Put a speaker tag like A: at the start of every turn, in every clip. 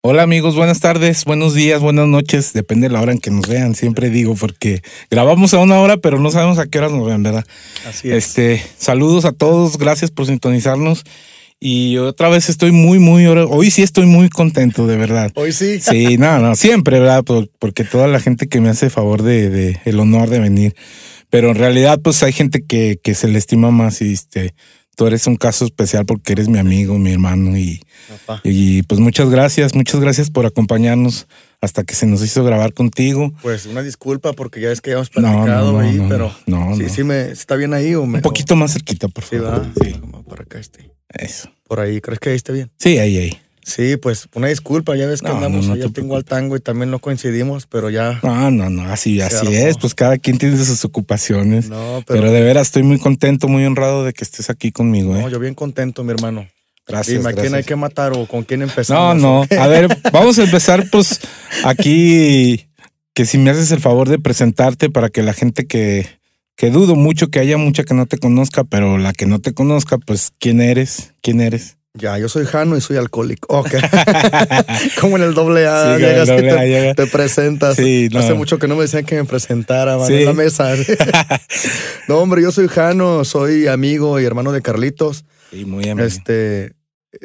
A: Hola amigos, buenas tardes, buenos días, buenas noches, depende de la hora en que nos vean, siempre digo, porque grabamos a una hora, pero no sabemos a qué hora nos vean, ¿verdad?
B: Así es.
A: Este, saludos a todos, gracias por sintonizarnos. Y otra vez estoy muy, muy, hoy sí estoy muy contento, de verdad.
B: Hoy sí.
A: Sí, no, no, siempre, ¿verdad? Por- porque toda la gente que me hace favor de, de el honor de venir. Pero en realidad, pues hay gente que, que se le estima más y este, tú eres un caso especial porque eres mi amigo, mi hermano y, y pues muchas gracias, muchas gracias por acompañarnos hasta que se nos hizo grabar contigo.
B: Pues una disculpa porque ya es que ya hemos
A: no,
B: platicado
A: no,
B: ahí,
A: no,
B: pero
A: no,
B: sí,
A: no.
B: sí me está bien ahí o me
A: Un poquito más cerquita, por
B: o- sí,
A: favor.
B: va.
A: Sí,
B: Como para acá este.
A: eso.
B: Por ahí, ¿crees que ahí esté bien?
A: Sí, ahí, ahí.
B: Sí, pues una disculpa, ya ves que
A: No,
B: andamos
A: no, no te
B: tengo al tango y también no coincidimos, pero ya
A: No, no, no, así, así
B: armó.
A: es. Pues cada quien tiene sus ocupaciones.
B: no,
A: pero,
B: pero,
A: de veras estoy muy contento, muy honrado de que estés aquí conmigo. ¿eh?
B: no, yo bien contento, mi hermano.
A: Gracias.
B: Dime, ¿a quién hay que matar o con quién
A: No,
B: empezamos?
A: no. A ver, vamos a empezar pues aquí que si me haces el favor de presentarte para que la gente que, que dudo mucho que haya mucha que no te conozca, pero la que no te conozca, pues quién eres, quién eres.
B: Ya, yo soy Jano y soy alcohólico. Ok. Como en el doble A,
A: Sí,
B: llegas
A: doble
B: y te,
A: llega.
B: te presentas.
A: Sí, no.
B: Hace mucho que no me decían que me presentara man,
A: Sí.
B: en la mesa. no, hombre, yo soy Jano, soy amigo y hermano de Carlitos.
A: Sí, muy amable.
B: Este, eh,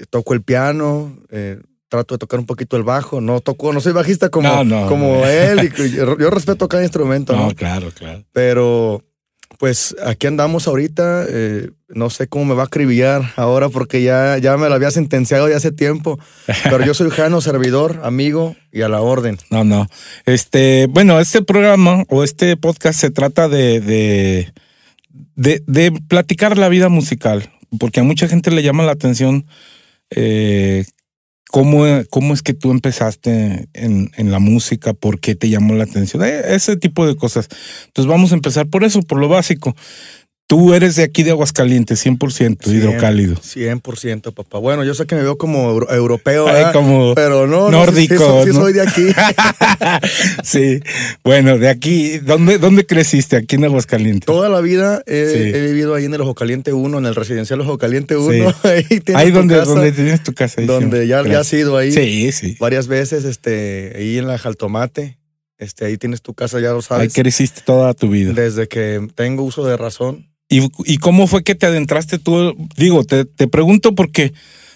B: toco el piano, eh, trato de tocar un poquito el bajo. No toco, no soy bajista como,
A: No, no,
B: como él. y yo, yo respeto cada instrumento,
A: no,
B: ¿no?
A: claro, claro.
B: Pero, pues aquí andamos ahorita. eh, no sé cómo me va a acribillar ahora porque ya, ya me lo había sentenciado de hace tiempo. Pero yo soy Jano, servidor, amigo y a la orden.
A: No, no. Este, bueno, este programa o este podcast se trata de, de, de, de platicar la vida musical, porque a mucha gente le llama la atención eh, cómo, cómo es que tú empezaste en, en la música, por qué te llamó la atención, eh, ese tipo de cosas. Entonces vamos a empezar por eso, por lo básico. Tú eres de aquí de Aguascalientes, 100% hidrocálido.
B: 100%, papá. Bueno, yo sé que me veo como euro- europeo,
A: como
B: pero no, no, sí- sí,
A: nórdico,
B: soy- sí
A: ¿no?
B: soy de aquí.
A: sí, bueno, de aquí, ¿dónde, dónde creciste? Aquí en Aguascalientes.
B: Toda la vida he, vivido ahí en el Ojo Caliente 1, en el residencial Ojo Caliente 1. Ahí, tienes
A: Ahí
B: tu
A: donde,
B: casa,
A: donde tienes tu casa. ahí
B: donde ya, ya has ido ahí
A: Sí, sí.
B: varias veces, este, ahí en la Jaltomate. Este, ahí tienes tu casa, ya lo
A: Ahí
B: sabes.
A: creciste toda tu vida.
B: Desde que tengo uso de razón.
A: ¿Y, y cómo fue que te adentraste tú? Digo, te, te pregunto porque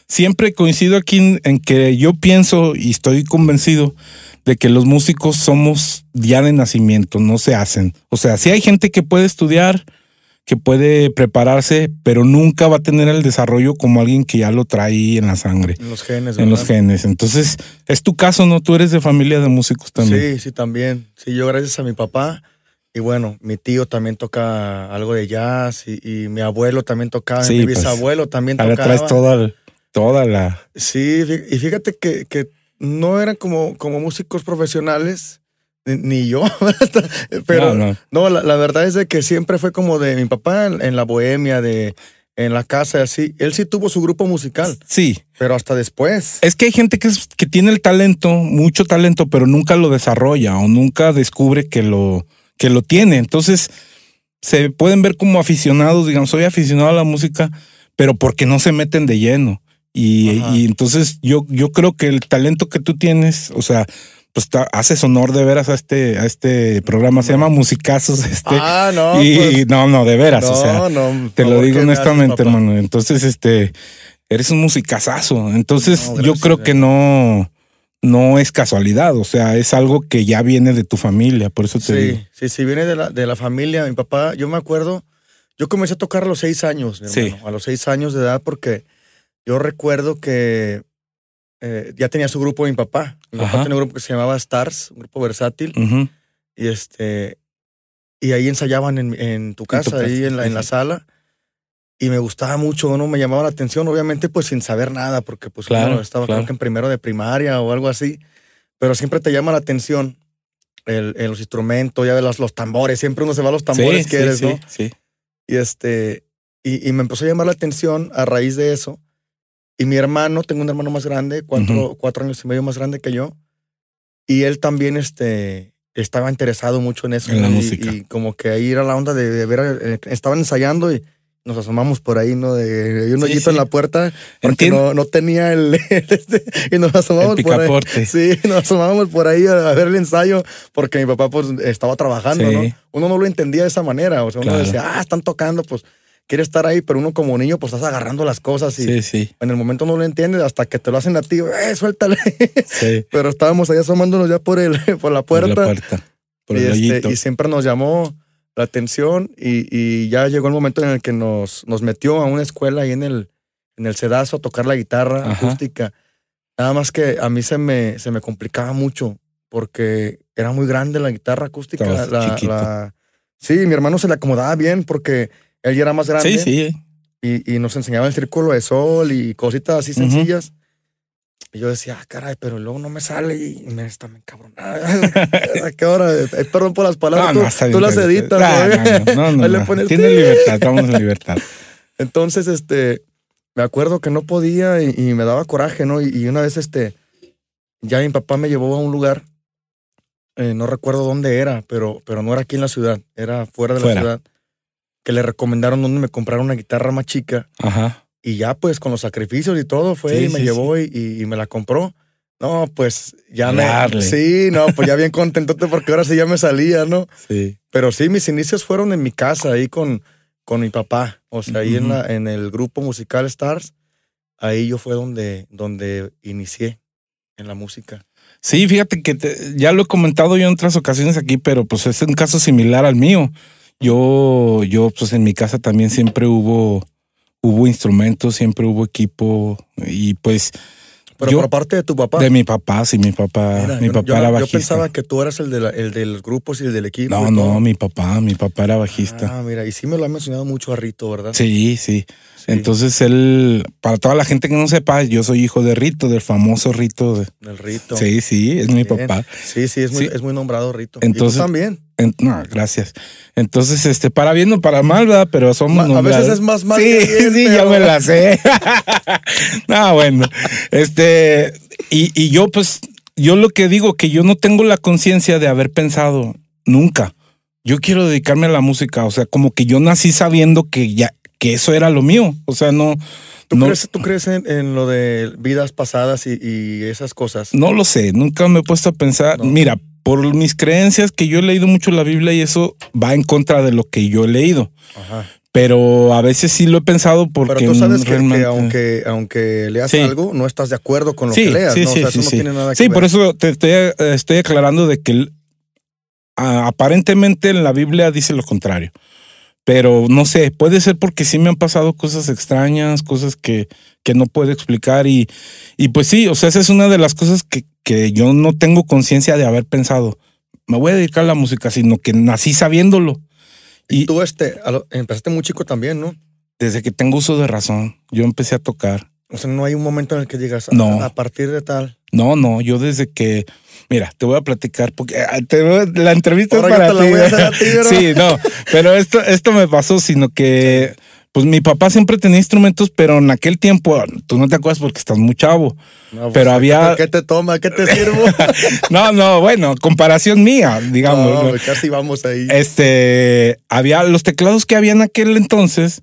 A: siempre coincido aquí en, en que yo pienso y estoy convencido de que los músicos somos ya de nacimiento, no se hacen. O sea, sí hay gente que puede estudiar, que puede prepararse, pero nunca va a tener el desarrollo como alguien que ya lo trae en la sangre.
B: En los genes,
A: En los genes. Entonces, es tu caso, ¿no? Tú eres de familia de músicos también.
B: Sí, sí, también. Sí, yo gracias a mi papá. Y bueno, mi tío también toca algo de jazz y, y mi abuelo también tocaba,
A: Sí,
B: mi
A: pues,
B: bisabuelo también
A: Ahora
B: tocaba.
A: traes toda, toda la.
B: Sí, y fíjate que, que no eran como, como músicos profesionales, ni, ni yo, pero
A: No, no.
B: no, la, la verdad es de que siempre fue como de mi papá en, en la bohemia, de en la casa, así. Él sí tuvo su grupo musical,
A: Sí.
B: pero hasta después.
A: Es que hay gente que, es- que tiene el talento, mucho talento, pero nunca lo desarrolla o nunca descubre que lo, que lo tiene. Entonces, se pueden ver como aficionados, digamos, soy aficionado a la música, pero porque no se meten de lleno. Y, entonces yo, yo creo que el talento que tú tienes, o sea, pues haces honor de veras a este, a este programa, se llama Musicazos. Este,
B: ah, no.
A: y
B: pues,
A: no, no, de veras, o sea,
B: no, no,
A: te lo digo
B: ¿qué me haces,
A: honestamente, hermano. Entonces, este, eres un musicazazo. Entonces, yo creo que no, no es casualidad. O sea, es algo que ya viene de tu familia. Por eso te digo.
B: Sí, sí, sí, viene de la, de la familia. Mi papá, yo me acuerdo, yo comencé a tocar a los seis años, mi
A: Sí.
B: hermano, a los seis años de edad, porque yo recuerdo que eh, ya tenía su grupo mi papá. Mi
A: Ajá.
B: papá tenía un grupo que se llamaba Stars, un grupo versátil, y este y ahí ensayaban en, en tu casa,
A: casa,
B: ahí en la, en la
A: sí.
B: sala. Y me gustaba mucho, no me llamaba la atención, obviamente, pues sin saber nada, porque pues
A: Claro,
B: estaba
A: claro.
B: creo que en primero de primaria o algo así. Pero siempre te llama la atención el, el- los instrumentos, ya de los, los tambores, siempre uno se va a los tambores
A: sí,
B: que
A: sí,
B: eres,
A: sí,
B: ¿no?
A: sí.
B: Y este, y, y me empezó a llamar la atención a raíz de eso. Y mi hermano, tengo un hermano más grande, cuatro, cuatro años y medio más grande que yo. Y él también este, estaba interesado mucho en eso.
A: En la
B: y,
A: música.
B: Y como que ahí era la onda de, de ver, eh, estaban ensayando y nos asomamos por ahí, ¿no? De, hay un hoyito
A: sí.
B: en la puerta porque no, no tenía el... este, y nos asomamos
A: El
B: por ahí. Sí, nos asomábamos por ahí a, ver el ensayo porque mi papá pues estaba trabajando,
A: Sí.
B: ¿no? Uno no lo entendía de esa manera, o sea, uno
A: Claro.
B: decía, ah, están tocando, pues quiere estar ahí, pero uno como niño pues estás agarrando las cosas y
A: Sí, sí,
B: en el momento no lo entiendes hasta que te lo hacen a ti, eh, suéltale.
A: sí.
B: pero estábamos ahí asomándonos ya por, el, por la
A: Por
B: puerta
A: la puerta. Por
B: y,
A: el
B: este, y siempre nos llamó la atención y, y ya llegó el momento en el que nos, nos metió a una escuela ahí en el, en el Cedazo a tocar la guitarra
A: Ajá.
B: acústica. Nada más que a mí se me, se me complicaba mucho porque era muy grande la guitarra acústica. La, Sí, mi hermano se le acomodaba bien porque él ya era más grande
A: Sí, sí.
B: y, y nos enseñaba el círculo de sol y cositas así sencillas. Y yo decía, ah, caray, pero luego no me sale y me está me. ¿A qué hora? Eh, perdón por las palabras, tú, las editas.
A: Ah,
B: ¿no?
A: No, no, no,
B: le
A: Tiene
B: ti.
A: libertad, estamos en libertad.
B: Entonces, este, me acuerdo que no podía y, y me daba coraje, ¿no? Y, y una vez, este, ya mi papá me llevó a un lugar, eh, no recuerdo dónde era, pero, pero no era aquí en la ciudad, era fuera de
A: Fuera.
B: la ciudad, que le recomendaron donde me comprara una guitarra más chica.
A: Ajá.
B: Y ya pues con los sacrificios y todo fue
A: Sí,
B: y me
A: sí,
B: llevó y, y- y me la compró. No, pues ya
A: Darle.
B: me... Sí, no, pues ya bien contentote porque ahora sí ya me salía, ¿no?
A: Sí.
B: Pero sí, mis inicios fueron en mi casa, ahí con, con mi papá. O sea, ahí en, la, en el grupo musical Stars, ahí yo fue donde, donde inicié en la música.
A: Sí, fíjate que te- ya lo he comentado yo en otras ocasiones aquí, pero pues es un caso similar al mío. Yo, yo, pues en mi casa también siempre hubo, hubo instrumentos, siempre hubo equipo y pues
B: Pero
A: Yo-
B: por parte de tu papá.
A: de mi papá, sí, mi papá,
B: Mira,
A: mi
B: yo-
A: papá
B: yo,
A: era
B: yo
A: bajista.
B: pensaba que tú eras el de, la, el de los grupos y el del equipo.
A: no, no, mi papá, mi papá era bajista.
B: Ah, mira, y sí me lo ha mencionado mucho a Rito, ¿verdad?
A: Sí, sí.
B: Sí,
A: Entonces él, para toda la gente que no sepa, yo soy hijo de Rito, del famoso Rito. de-
B: Del Rito.
A: Sí, sí, es mi papá.
B: Sí, sí, es muy,
A: Sí.
B: es muy nombrado Rito.
A: Entonces-
B: y tú también.
A: En- no, gracias. Entonces, este, para bien o para mal, ¿verdad? Pero somos
B: Ma- a veces es más mal
A: Sí,
B: que bien,
A: sí, ya
B: pero-
A: me la sé. no, bueno. Este, y, y yo, pues, yo lo que digo, que yo no tengo la conciencia de haber pensado nunca. Yo quiero dedicarme a la música. O sea, como que yo nací sabiendo que ya, que eso era lo mío. O sea, no,
B: ¿Tú
A: no,
B: crees, tú crees en, en lo de vidas pasadas y, y esas cosas?
A: no lo sé. Nunca me he puesto a pensar.
B: No.
A: Mira, por mis creencias, que yo he leído mucho la Biblia y eso va en contra de lo que yo he leído.
B: Ajá.
A: Pero a veces sí lo he pensado porque
B: Pero tú sabes que, que
A: realmente-
B: aunque, aunque leas
A: Sí.
B: algo, no estás de acuerdo con lo
A: sí,
B: que leas,
A: sí,
B: ¿no?
A: sí,
B: o sea, eso no
A: sí.
B: tiene nada que
A: Sí,
B: ver.
A: por eso te estoy, eh, estoy aclarando de que el- a- aparentemente en la Biblia dice lo contrario. Pero no sé, puede ser porque sí me han pasado cosas extrañas, cosas que, que no puedo explicar. Y, y pues sí, o sea, esa es una de las cosas que, que yo no tengo conciencia de haber pensado. Me voy a dedicar a la música, sino que nací sabiéndolo.
B: Y
A: Y
B: tú este, a lo- empezaste muy chico también, ¿no?
A: desde que tengo uso de razón, yo empecé a tocar.
B: O sea, no hay un momento en el que digas, a-
A: No.
B: a, partir de tal.
A: No, no, yo desde que, mira, te voy a platicar porque ah, te la entrevista
B: Ahora
A: es para ti.
B: a a ti,
A: sí, no, pero esto, esto me pasó, sino que, pues mi papá siempre tenía instrumentos, pero en aquel tiempo, tú no te acuerdas porque estás muy chavo.
B: No, pues,
A: Pero
B: ¿qué
A: había-
B: ¿Qué te toma? ¿Qué te sirvo?
A: No, no, bueno, comparación mía, digamos.
B: no,
A: ¿no?
B: casi vamos ahí.
A: Este, había los teclados que había en aquel entonces,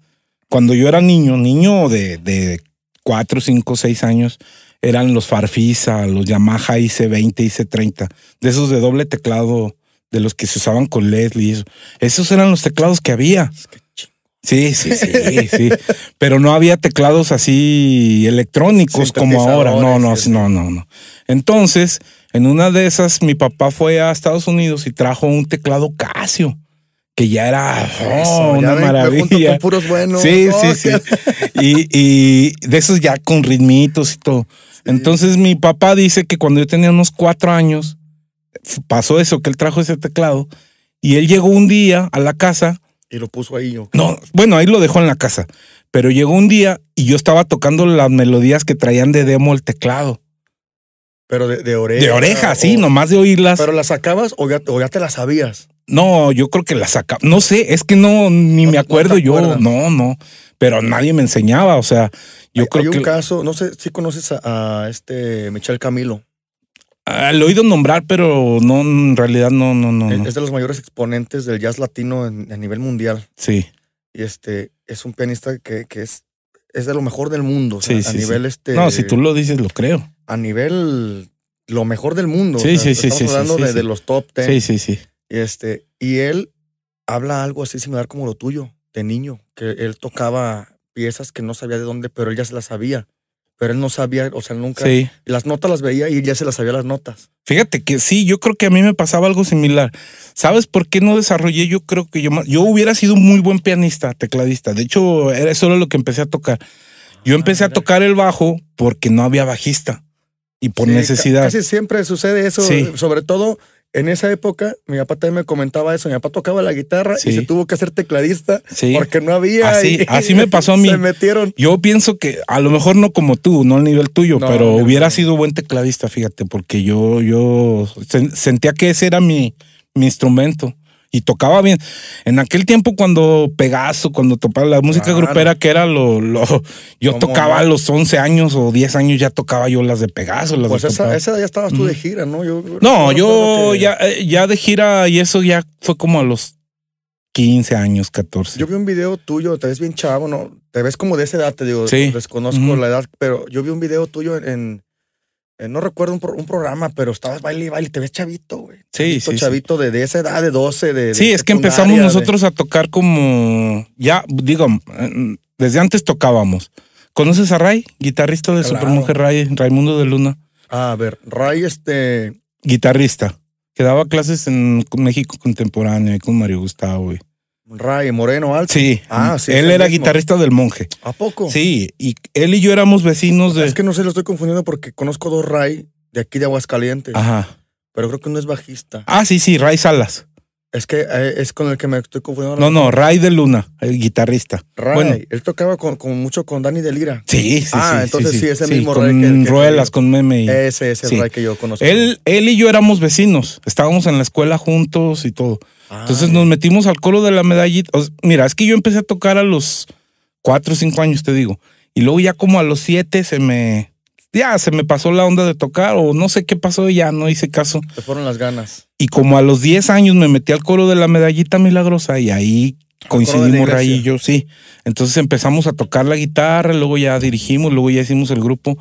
A: cuando yo era niño, niño de, de 4, 5, 6 años, eran los Farfisa, los Yamaha IC20, IC30, de esos de doble teclado, de los que se usaban con Leslie. eso. Esos eran los teclados que había. Sí, sí, sí, sí. Pero no había teclados así electrónicos como ahora. No, no, no, no, no. Entonces, en una de esas, mi papá fue a Estados Unidos y trajo un teclado Casio, que ya era oh,
B: ya
A: una
B: Me
A: maravilla.
B: con puros buenos.
A: Sí,
B: Oh,
A: sí, sí. Y, y de esos ya con ritmitos y todo. Entonces mi papá dice que cuando yo tenía unos cuatro años, pasó eso, que él trajo ese teclado y él llegó un día a la casa.
B: Y lo puso ahí. ¿o?
A: No, bueno, ahí lo dejó en la casa, pero llegó un día y yo estaba tocando las melodías que traían de demo el teclado.
B: Pero de, de oreja.
A: De oreja, sí, nomás de oírlas.
B: Pero las sacabas o ya, o ya te las sabías.
A: No, yo creo que la saca. No sé, es que no, ni
B: No-
A: me acuerdo yo.
B: acuerdas.
A: No, no. Pero nadie me enseñaba. O sea, yo
B: hay,
A: creo
B: hay
A: que
B: un caso, no sé si conoces a, a este Michel Camilo.
A: Lo he oído nombrar, pero no, en realidad no, no, no.
B: Es- de los mayores exponentes del jazz latino en- a nivel mundial.
A: Sí.
B: Y este, es un pianista que, que es, es de lo mejor del mundo. o sea,
A: Sí,
B: a
A: sí, sí.
B: nivel este.
A: No, si tú lo dices, lo creo.
B: A nivel lo mejor del mundo.
A: Sí,
B: o sea,
A: sí, sí,
B: Estamos hablando de los top ten.
A: Sí, sí, sí.
B: Y este, y él habla algo así similar como lo tuyo, de niño, que él tocaba piezas que no sabía de dónde, pero él ya se las sabía. Pero él no sabía, o sea, nunca.
A: Sí.
B: Las notas las veía y ya se las sabía las notas.
A: Fíjate que sí, yo creo que a mí me pasaba algo similar. ¿Sabes por qué no desarrollé? Yo creo que yo, yo hubiera sido un muy buen pianista, tecladista. De hecho, era era lo que empecé a tocar. Yo
B: Ah,
A: empecé a tocar el bajo porque no había bajista y por
B: Sí,
A: necesidad.
B: Casi siempre sucede eso,
A: Sí.
B: sobre todo en esa época. Mi papá también me comentaba eso. Mi papá tocaba la guitarra
A: Sí.
B: y se tuvo que hacer tecladista
A: Sí.
B: porque no había.
A: Así-
B: y-
A: así me pasó a mí.
B: Se metieron.
A: Yo pienso que a lo mejor no como tú, no al nivel tuyo,
B: No,
A: pero hubiera
B: no.
A: sido buen tecladista, fíjate, porque yo, yo sen- sentía que ese era mi, mi instrumento y tocaba bien. En aquel tiempo cuando Pegaso, cuando tocaba la música
B: Claro.
A: grupera, que era lo, lo yo
B: ¿Cómo
A: tocaba
B: no?
A: a los 11 años o 10 años, ya tocaba yo las de Pegaso. Las
B: Pues
A: de
B: esa, esa ya estabas tú de gira, ¿no? Yo,
A: No, yo
B: que-
A: ya, eh, ya de gira y eso ya fue como a los 15 años, 14.
B: Yo vi un video tuyo, te ves bien chavo, ¿no? Te ves como de esa edad, te digo,
A: Sí.
B: desconozco la edad, pero yo vi un video tuyo en, en- no recuerdo un, pro- un programa, pero estabas baile y baile, te ves chavito, güey.
A: Sí,
B: Chavito,
A: sí.
B: Chavito de, de esa edad, de 12, de... de
A: Sí, es que empezamos
B: de-
A: nosotros a tocar como, ya, digo, mm, desde antes tocábamos. ¿Conoces a Ray? Guitarrista de
B: Claro.
A: Supermujer Ray, Raimundo de Luna.
B: A ver, Ray, este...
A: Guitarrista. Que daba clases en México contemporáneo y con Mario Gustavo. y-
B: Ray Moreno Alto.
A: Sí,
B: Ah, sí,
A: él era
B: mismo.
A: guitarrista del monje.
B: ¿A poco?
A: Sí, y él y yo éramos vecinos de...
B: Es que no sé, lo estoy confundiendo porque conozco dos Ray de aquí de Aguascalientes,
A: Ajá.
B: pero creo que uno es bajista.
A: Ah, sí, sí, Ray Salas.
B: Es que eh, es con el que me estoy confundiendo.
A: No, no, Ray de Luna, el guitarrista.
B: Ray,
A: Bueno.
B: él tocaba con, con mucho con Dani Delira.
A: Sí, sí,
B: Ah,
A: sí.
B: entonces sí, es el mismo
A: con
B: Ray que- que-
A: Ruelas, con Meme. y-
B: Ese es el
A: Sí.
B: Ray que yo conozco.
A: Él, él y yo éramos vecinos, estábamos en la escuela juntos y todo.
B: Ah,
A: Entonces nos metimos al coro de la medallita. O sea, mira, es que yo empecé a tocar a los cuatro o cinco años, te digo. Y luego ya como a los siete se me... Ya se me pasó la onda de tocar o no sé qué pasó y ya no hice caso.
B: Te fueron las ganas.
A: Y como a los 10 años me metí al coro de la medallita milagrosa y ahí coincidimos Ray y yo, sí. Entonces empezamos a tocar la guitarra, luego ya dirigimos, luego ya hicimos el grupo.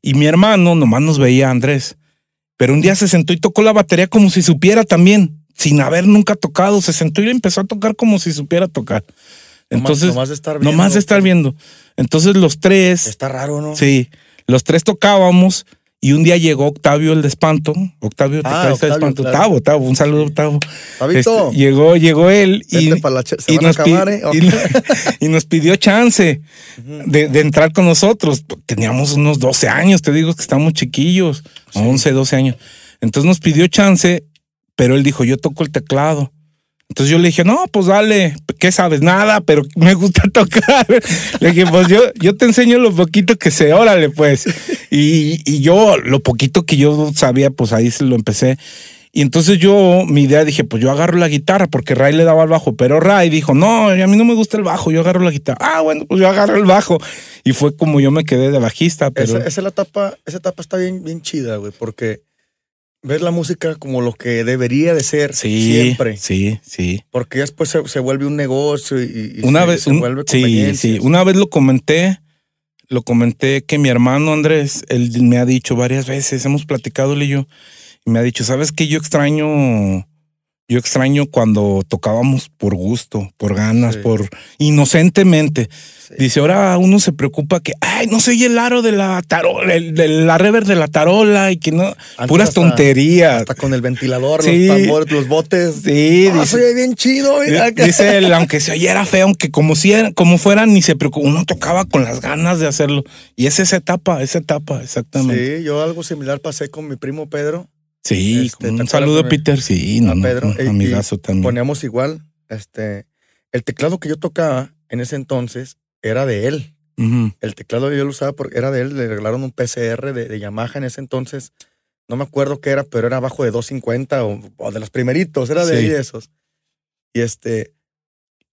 A: Y mi hermano nomás nos veía a Andrés. Pero un día se sentó y tocó la batería como si supiera también, sin haber nunca tocado. Se sentó y empezó a tocar como si supiera tocar. Entonces,
B: nomás, nomás de estar viendo.
A: nomás de estar viendo. Entonces los tres,
B: Está raro, ¿no?
A: sí, los tres tocábamos y un día llegó Octavio el de Espanto. Octavio,
B: Ah,
A: tecladista de
B: Octavio,
A: Espanto.
B: claro.
A: Octavo, Octavo, un saludo, Octavo. Este, llegó, llegó él y, nos, pi-
B: acabar, ¿eh?
A: y- y nos pidió chance de, de entrar con nosotros. Teníamos unos 12 años, te digo que estamos chiquillos, 11, 12 años. Entonces nos pidió chance, pero él dijo, yo toco el teclado. Entonces yo le dije, no, pues dale, ¿qué sabes? Nada, pero me gusta tocar. Le dije, pues yo, yo te enseño lo poquito que sé, órale, pues. Y, y yo, lo poquito que yo sabía, pues ahí se lo empecé. Y entonces yo, mi idea dije, pues yo agarro la guitarra, porque Ray le daba al bajo, pero Ray dijo, no, a mí no me gusta el bajo, yo agarro la guitarra. Ah, bueno, pues yo agarro el bajo. Y fue como yo me quedé de bajista, pero...
B: esa, esa es la etapa, esa etapa está bien, bien chida, güey, porque ves la música como lo que debería de ser
A: sí,
B: siempre.
A: sí, sí.
B: Porque después se, se vuelve un negocio y, y
A: una
B: se,
A: vez,
B: se
A: un-
B: vuelve
A: sí, sí, una vez lo comenté, lo comenté que mi hermano Andrés, él me ha dicho varias veces, hemos platicado él y yo, y me ha dicho, ¿sabes qué? Yo extraño, yo extraño cuando tocábamos por gusto, por ganas,
B: Sí.
A: por inocentemente.
B: Sí.
A: Dice, ahora uno se preocupa que, ay, no se oye el aro de la tarola, el- de la rever de la tarola y que no,
B: Antes
A: puras
B: hasta-
A: tonterías.
B: Hasta con el ventilador,
A: Sí.
B: los tambores, los botes.
A: Sí,
B: Ah,
A: dice-
B: se oye bien chido, mira.
A: Di- Dice él, aunque se oyera feo, aunque como si era- como fuera, ni se preocupó. Uno tocaba con las ganas de hacerlo. Y es esa etapa, esa etapa, exactamente.
B: Sí, yo algo similar pasé con mi primo Pedro.
A: Sí,
B: Este, ¿te
A: un saludo,
B: de-
A: Peter. Sí, no,
B: a Pedro,
A: amigazo también.
B: Poníamos igual, este, el teclado que yo tocaba en ese entonces era de él. El teclado yo lo usaba porque era de él, le regalaron un PCR de, de Yamaha en ese entonces. No me acuerdo qué era, pero era abajo de 250 o, o de los primeritos, era de
A: Sí.
B: ahí esos. Y este,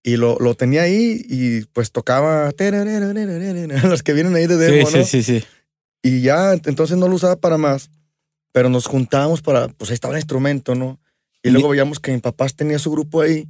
B: y lo, lo tenía ahí y pues tocaba los que vienen ahí de demo,
A: sí,
B: ¿no?
A: sí, sí, sí.
B: Y ya, ent- entonces no lo usaba para más, pero nos juntábamos para, pues ahí estaba el instrumento, ¿no? Y luego veíamos que mi papá tenía su grupo ahí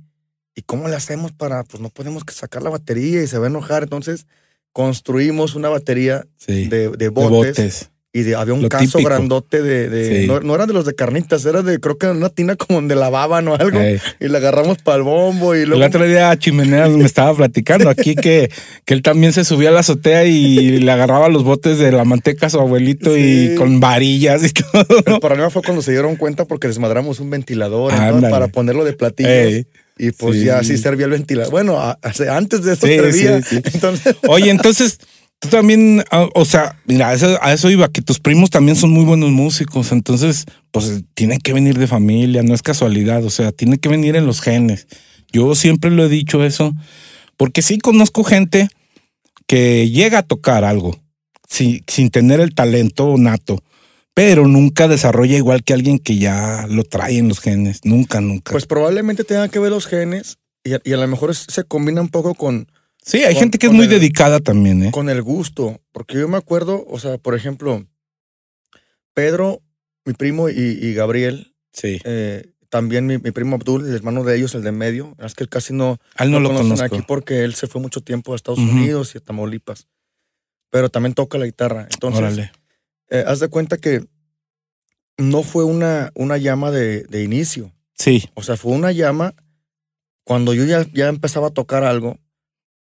B: ¿y cómo le hacemos para, pues no podemos sacar la batería y se va a enojar? Entonces construimos una batería
A: Sí.
B: de, de botes. Y de, había un
A: Lo
B: caso
A: típico.
B: grandote de, de-
A: Sí.
B: no, no eran de los de carnitas, era de, creo que una tina como donde lavaban o algo,
A: Ey.
B: y le agarramos para el bombo y
A: El
B: luego...
A: otro día Chimeneas me estaba platicando aquí que, que él también se subía a la azotea y le agarraba los botes de la manteca a su abuelito
B: Sí.
A: y con varillas y todo.
B: El problema fue cuando se dieron cuenta porque desmadramos un ventilador para ponerlo de platillos.
A: Ey.
B: Y pues
A: Sí.
B: ya así servía el ventilador. Bueno, antes de eso servía. Entonces,
A: Oye, entonces tú también, ah, o sea, mira, a eso, a eso iba, que tus primos también son muy buenos músicos, entonces, pues tienen que venir de familia, no es casualidad, o sea, tiene que venir en los genes. Yo siempre lo he dicho eso, porque sí conozco gente que llega a tocar algo sin, sin tener el talento nato, pero nunca desarrolla igual que alguien que ya lo trae en los genes, nunca, nunca.
B: pues probablemente tenga que ver los genes y a, y a lo mejor se combina un poco con,
A: sí, hay
B: con-
A: gente que es muy
B: el-
A: dedicada también, ¿eh?
B: con el gusto. Porque yo me acuerdo, o sea, por ejemplo, Pedro, mi primo y, y Gabriel,
A: Sí.
B: eh, también mi, mi primo Abdul, el hermano de ellos, el de medio, es que él casi no,
A: él no, lo
B: conocen
A: conozco.
B: aquí porque él se fue mucho tiempo a Estados. Unidos y a Tamaulipas. Pero también toca la guitarra. Entonces, eh, haz de cuenta que no fue una, una llama de, de inicio.
A: Sí.
B: O sea, fue una llama cuando yo ya, ya empezaba a tocar algo.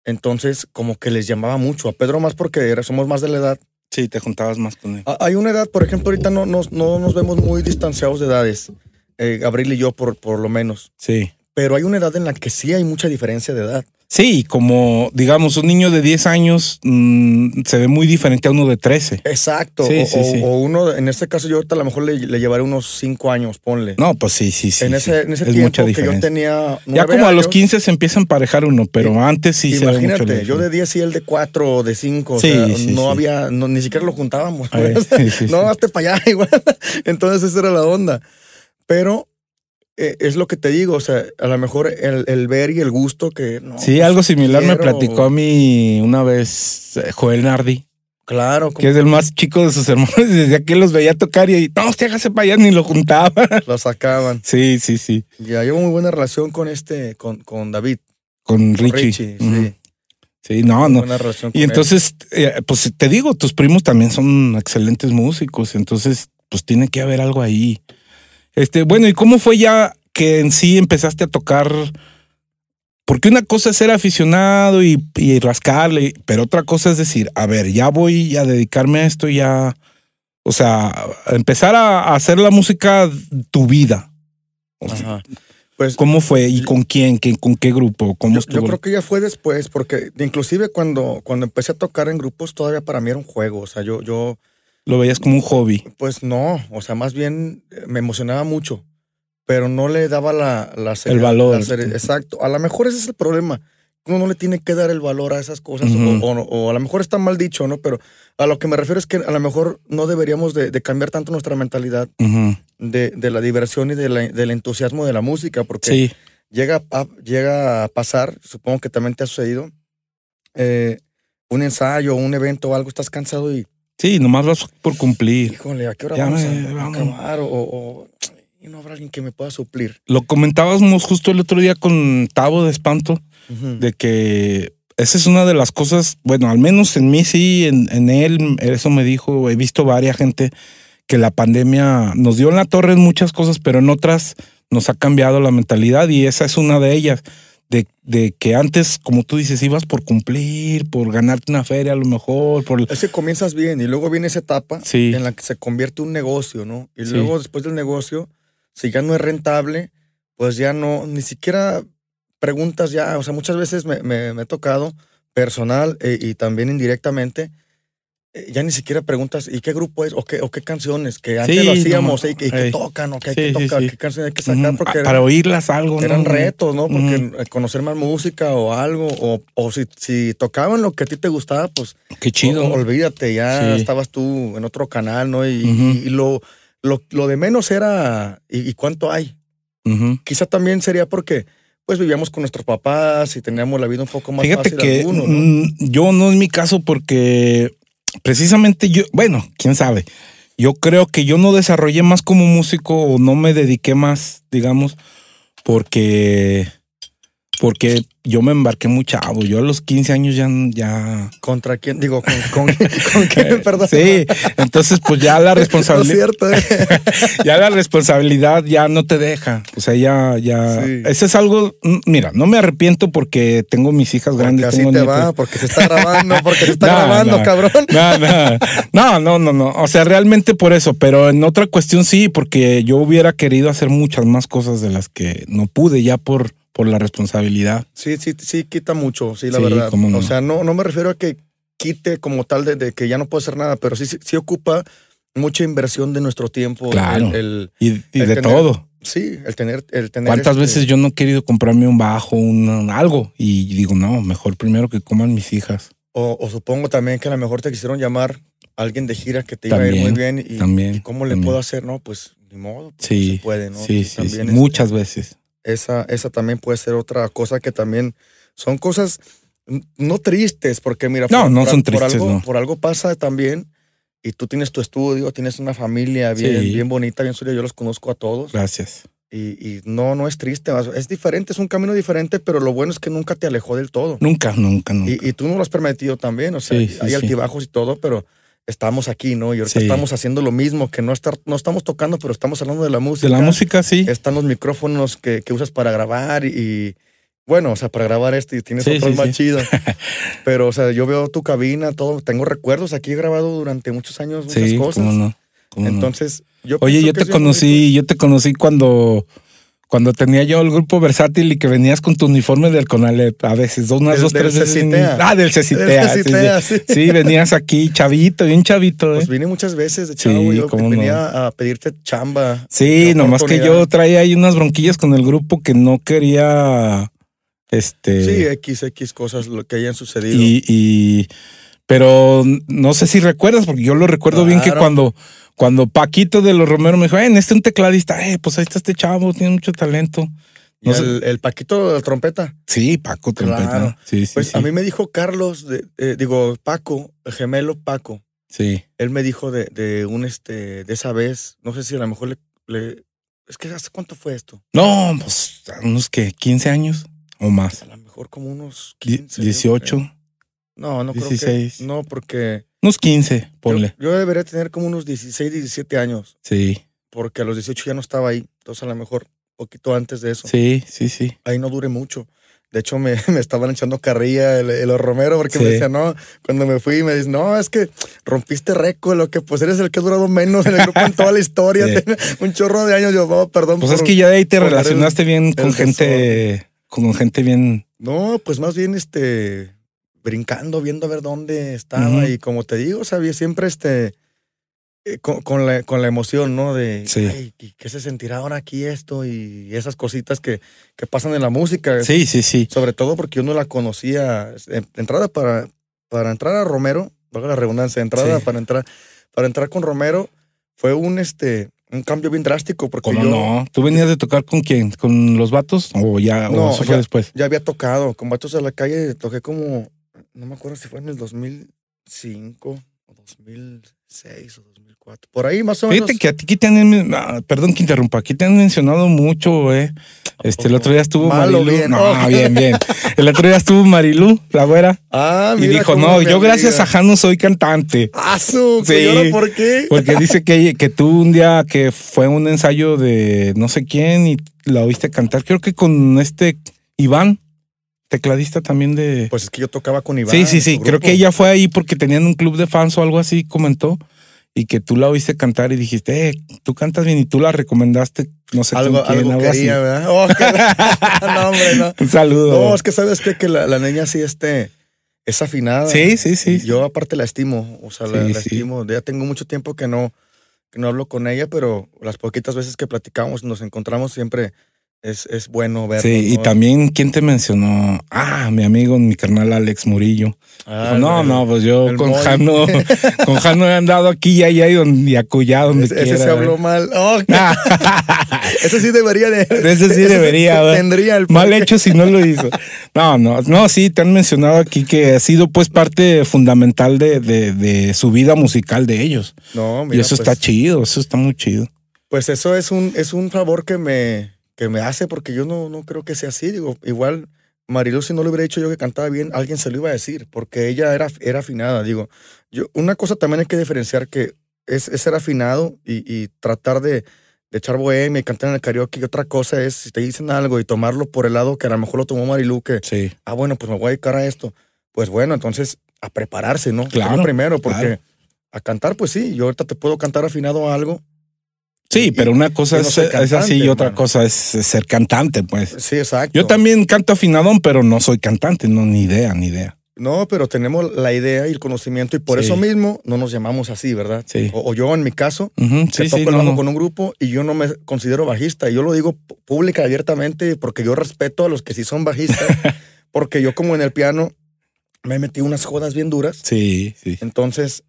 B: Entonces, como que les llamaba mucho. A Pedro más porque era- somos más de la edad.
A: Sí, te juntabas más con él.
B: Ah, Hay una edad, por ejemplo, ahorita no nos, no nos vemos muy distanciados de edades. eh, Gabriel y yo, por, por lo menos.
A: Sí.
B: Pero hay una edad en la que sí hay mucha diferencia de edad.
A: Sí, como digamos, un niño de 10 años mm, se ve muy diferente a uno de 13.
B: Exacto.
A: Sí,
B: o,
A: sí,
B: o-
A: sí.
B: o uno, en este caso, yo ahorita a lo mejor le, le llevaré unos cinco años, ponle.
A: No, pues sí, sí, sí.
B: en ese, en ese
A: es
B: tiempo
A: mucha
B: que yo
A: diferencia.
B: tenía.
A: Ya como a los
B: años,
A: 15 se empieza a emparejar uno, pero antes sí se mucho.
B: Imagínate, yo de
A: diferencia.
B: 10 y él de 4 o de 5.
A: Sí,
B: o sea,
A: sí,
B: no había, no, ni siquiera lo juntábamos.
A: Ay,
B: pues. no, hazte para allá igual. Entonces esa era la onda. Pero es lo que te digo, o sea, a lo mejor el, el ver y el gusto que... No,
A: Sí,
B: pues,
A: algo similar me platicó a mí una vez eh, Joel Nardi,
B: Claro,
A: que es el más chico de sus hermanos, y desde aquí los veía tocar y no, usted hágase para allá, ni lo juntaba.
B: lo sacaban.
A: Sí, sí, sí.
B: Ya llevo muy buena relación con este, con, con David.
A: Con
B: con
A: Richie.
B: Sí.
A: Sí, no, no.
B: buena relación con
A: Y entonces, eh, pues te digo, tus primos también son excelentes músicos, entonces, pues tiene que haber algo ahí. Este, bueno, ¿y cómo fue ya que en sí empezaste a tocar? Porque una cosa es ser aficionado y, y rascarle, pero otra cosa es decir, a ver, ya voy a dedicarme a esto, ya, o sea, empezar a, hacer la música tu vida. O sea,
B: Ajá. Pues
A: ¿Cómo fue y con quién, ¿Qué- con qué grupo? ¿Cómo
B: yo,
A: estuvo?
B: yo creo que ya fue después, porque inclusive cuando, cuando empecé a tocar en grupos, todavía para mí era un juego. O sea, yo, yo,
A: Lo veías como un hobby.
B: pues no, o sea, más bien eh, me emocionaba mucho, pero no le daba la, la seri-
A: valor.
B: la seri- exacto. A lo mejor ese es el problema. Uno no le tiene que dar el valor a esas cosas, o-
A: Ujú.
B: o, o a lo mejor está mal dicho, ¿no? Pero a lo que me refiero es que a lo mejor no deberíamos de, de cambiar tanto nuestra mentalidad
A: Ujú.
B: de, de la diversión y de la- del entusiasmo de la música, porque
A: Sí,
B: llega a, llega a pasar, supongo que también te ha sucedido, eh, un ensayo, un evento o algo, estás cansado y,
A: sí, nomás vas por cumplir.
B: híjole, ¿a qué hora
A: Ya
B: vamos
A: me-
B: a
A: vamos.
B: acabar? O, o- y no habrá alguien que me pueda suplir.
A: Lo comentábamos justo el otro día con Tavo de Espanto, de que esa es una de las cosas, bueno, al menos en mí sí, en, en él, eso me dijo, he visto varias gente que la pandemia nos dio en la torre en muchas cosas, pero en otras nos ha cambiado la mentalidad y esa es una de ellas. De, de que antes, como tú dices, ibas por cumplir, por ganarte una feria a lo mejor, por...
B: Es que comienzas bien y luego viene esa etapa
A: Sí.
B: en la que se convierte un negocio, ¿no? Y
A: Sí.
B: luego después del negocio, si ya no es rentable, pues ya no, ni siquiera preguntas ya, o sea, muchas veces me, me- me he tocado personal eh, y también indirectamente, ya ni siquiera preguntas, ¿y qué grupo es? ¿O qué, o qué canciones? Que antes
A: Sí,
B: lo
A: no
B: hacíamos, ¿y,
A: Ey.
B: tocan? ¿O qué hay
A: Sí,
B: que tocar?
A: sí.
B: ¿Qué canciones hay que sacar?
A: Ujú,
B: Porque
A: para
B: eran,
A: oírlas algo, ¿no?
B: eran retos, ¿no? Porque
A: Ujú.
B: eh, conocer más música o algo, o, o si, si tocaban lo que a ti te gustaba, pues
A: Qué chido.
B: o- olvídate, ya estabas tú en otro canal, ¿no? Y, lo, lo, lo de menos era, ¿y, y cuánto hay?
A: Ujú.
B: Quizá también sería porque, pues, vivíamos con nuestros papás y teníamos la vida un poco más
A: Fíjate
B: fácil
A: que
B: algunos, ¿no?
A: mm, yo no es mi caso porque precisamente yo, bueno, quién sabe. Yo creo que yo no desarrollé más como músico o no me dediqué más, digamos, porque porque yo me embarqué muy chavo. Yo a los 15 años ya. ya...
B: ¿Contra quién? Digo, ¿con, con, con quién? Perdón.
A: Sí, entonces pues ya la responsabilidad.
B: No es cierto, ¿eh?
A: ya la responsabilidad ya no te deja. O sea, ya, ya.
B: Sí.
A: Ese es algo. mm, Mira, no me arrepiento porque tengo mis hijas
B: Porque
A: grandes.
B: así
A: tengo
B: te
A: nietos.
B: va, porque se está grabando, porque se está
A: No,
B: grabando,
A: no.
B: cabrón.
A: No, no, no, no, no, no. O sea, realmente por eso, pero en otra cuestión sí, porque yo hubiera querido hacer muchas más cosas de las que no pude ya por, por la responsabilidad.
B: Sí, sí, sí, quita mucho, sí, la
A: Sí,
B: verdad.
A: no.
B: O sea, no, no me refiero a que quite como tal de, de que ya no puedo hacer nada, pero sí, sí, sí ocupa mucha inversión de nuestro tiempo.
A: Claro.
B: El, el-
A: Y, y
B: El
A: de
B: tener-
A: todo.
B: sí, el tener, el tener.
A: ¿Cuántas
B: este-
A: veces yo no he querido comprarme un bajo, un algo? Y digo, no, mejor primero que coman mis hijas.
B: O, o supongo también que a lo mejor te quisieron llamar alguien de gira que te iba a ir muy bien y,
A: también,
B: y cómo le
A: también.
B: puedo hacer, ¿no? Pues ni modo, pues,
A: Sí,
B: no se puede, ¿no?
A: sí, sí, sí,
B: también, este,
A: muchas veces.
B: Esa, esa también puede ser otra cosa que también son cosas no tristes, porque mira,
A: No, no son
B: por
A: tristes,
B: algo,
A: no.
B: por algo pasa también y tú tienes tu estudio, tienes una familia bien,
A: Sí.
B: bien bonita, bien sólida, yo los conozco a todos
A: Gracias.
B: y, y no, no es triste, es diferente, es un camino diferente, pero lo bueno es que nunca te alejó del todo.
A: Nunca, nunca, nunca.
B: Y, y tú no lo has permitido también, o sea,
A: Sí, sí,
B: hay altibajos y todo, pero estamos aquí, ¿no? Y ahorita
A: Sí.
B: estamos haciendo lo mismo, que no, estar, no estamos tocando, pero estamos hablando de la música.
A: de la música, sí.
B: Están los micrófonos que, que usas para grabar y, bueno, o sea, para grabar esto y tienes
A: Sí,
B: otros
A: sí,
B: más chidos. Pero, o sea, yo veo tu cabina, todo, tengo recuerdos, aquí he grabado durante muchos años muchas cosas.
A: cómo no. cómo no.
B: Entonces, yo
A: Oye, yo te conocí, yo te conocí cuando, cuando tenía yo el grupo versátil y que venías con tu uniforme del Conalep a veces, dos, unas
B: Del-
A: dos,
B: del
A: tres veces.
B: Cecitea.
A: Ah, del Cecitea. sí, sí.
B: Cecitea, sí.
A: Sí, venías aquí, chavito, bien chavito. ¿eh?
B: Pues vine muchas veces de
A: Sí,
B: chavo, yo
A: cómo no.
B: venía a pedirte chamba.
A: sí, nomás que yo traía ahí unas bronquillas con el grupo que no quería, este,
B: Sí, X, X cosas lo que hayan sucedido.
A: y, y- pero no sé si recuerdas, porque yo lo recuerdo bien que cuando, cuando Paquito de los Romero me dijo, eh, en este un tecladista, eh, pues ahí está este chavo, tiene mucho talento. No
B: el, el Paquito de la trompeta.
A: Sí, Paco trompeta.
B: Claro.
A: Sí, sí,
B: Pues
A: sí.
B: a mí me dijo Carlos, de, eh, digo, Paco, el gemelo Paco.
A: Sí.
B: Él me dijo de, de un este, de esa vez, no sé si a lo mejor le, le- es que hace cuánto fue esto.
A: No, pues unos que 15 años o más.
B: A lo mejor como unos
A: Die-
B: 15. yo
A: 18,
B: creo. No, no creo
A: 16.
B: que. No, porque
A: unos 15,
B: yo,
A: ponle.
B: yo debería tener como unos 16, 17 años,
A: Sí,
B: porque a los 18 ya no estaba ahí. Entonces a lo mejor poquito antes de eso.
A: sí, sí, sí.
B: Ahí no duré mucho. De hecho, me, me estaban echando carrilla el, el Romero porque
A: Sí.
B: me decía, no, cuando me fui, me dice, no, es que rompiste récord, lo que pues eres el que ha durado menos en el grupo en toda la historia,
A: Sí.
B: un chorro de años. Yo, no, perdón.
A: Pues
B: por-
A: es que ya de ahí te
B: el-
A: relacionaste bien con gente, con gente bien.
B: No, pues más bien este brincando, viendo a ver dónde estaba. Y como te digo, sabía siempre este eh, con, con la, con la emoción, ¿no? De
A: Sí.
B: "Ay, ¿y ¿qué se sentirá ahora aquí esto? Y esas cositas que, que pasan en la música.
A: Sí, sí, sí.
B: Sobre todo porque yo no la conocía. Entrada para, para entrar a Romero, valga la redundancia, entrada
A: Sí.
B: para entrar, para entrar con Romero fue un este un cambio bien drástico porque
A: ¿Cómo
B: yo
A: no? ¿Tú venías de tocar con quién? ¿Con los vatos? ¿O ya?
B: No,
A: ¿O eso fue
B: ya-
A: después?
B: ya había tocado con Vatos de la Calle, toqué como, no me acuerdo si fue en el 2005 o 2006 o 2004, por ahí más o menos.
A: Fíjate que a ti aquí te han, ah, perdón que interrumpa, aquí te han mencionado mucho, eh. Este, el otro día estuvo
B: Mal o
A: Marilu.
B: bien?
A: No, bien, bien. El otro día estuvo Marilu, la güera,
B: Ah,
A: y
B: mira
A: dijo,
B: cómo
A: no, yo gracias a. Jano soy cantante.
B: ¡Ah, su!
A: Sí.
B: ¿Y ahora por qué?
A: Porque dice que, que tú un día que fue un ensayo de no sé quién y la oíste cantar, creo que con este Iván, tecladista también de...
B: Pues es que yo tocaba con Iván.
A: sí, sí, sí, creo que ella fue ahí porque tenían un club de fans o algo así, comentó, y que tú la oíste cantar y dijiste, eh, tú cantas bien y tú la recomendaste, no sé
B: Algo,
A: quién,
B: algo
A: algo así.
B: quería, ¿verdad? Oh, que- no, hombre, no.
A: Un saludo.
B: No, es que sabes qué? que la, la niña sí este, es afinada.
A: Sí, sí, sí.
B: Yo aparte la estimo, o sea, la,
A: Sí,
B: la
A: sí.
B: estimo. Ya tengo mucho tiempo que no, que no hablo con ella, pero las poquitas veces que platicamos, nos encontramos siempre es, es bueno vernos.
A: Sí, y también, ¿quién te mencionó? Ah, mi amigo, mi carnal Alex Murillo.
B: Ah,
A: Dijo, no,
B: el-
A: no, pues yo con
B: Moy.
A: Jano, con Jano he andado aquí y allá y, donde, y acullá donde
B: Ese,
A: quiera.
B: ese se habló mal. Oh, ese sí debería de.
A: Ese sí debería.
B: Tendría el
A: Mal hecho si no lo hizo. No, no, no, sí, te han mencionado aquí que ha sido pues parte fundamental de, de, de su vida musical de ellos.
B: No,
A: y
B: mira,
A: eso
B: pues,
A: está chido, eso está muy chido.
B: Pues eso es un, es un favor que me, que me hace porque yo no, no creo que sea así. Digo, igual Marilu, si no le hubiera dicho yo que cantaba bien, alguien se lo iba a decir, porque ella era, era afinada. Digo, yo, una cosa también hay que diferenciar que es, ser afinado y, tratar de, de, echar bohemia y cantar en el karaoke. Y otra cosa es, si te dicen algo y tomarlo por el lado que a lo mejor lo tomó Marilu, que,
A: sí.
B: ah, bueno, pues me voy a dedicar a esto. Pues bueno, entonces a prepararse, ¿no?
A: Claro.
B: primero, porque a cantar, pues sí, yo ahorita te puedo cantar afinado a algo.
A: Sí, pero una cosa es, así y otra cosa es ser cantante, pues.
B: Sí, exacto.
A: Yo también canto afinadón, pero no soy cantante, no, ni idea, ni idea.
B: No, pero tenemos la idea y el conocimiento y por eso mismo no nos llamamos así, ¿verdad?
A: Sí.
B: O, yo en mi caso,
A: que
B: toco el bajo con un grupo y yo no me considero bajista. Y yo lo digo pública abiertamente porque yo respeto a los que sí son bajistas, porque yo como en el piano me metí unas jodas bien duras.
A: Sí, sí.
B: Entonces,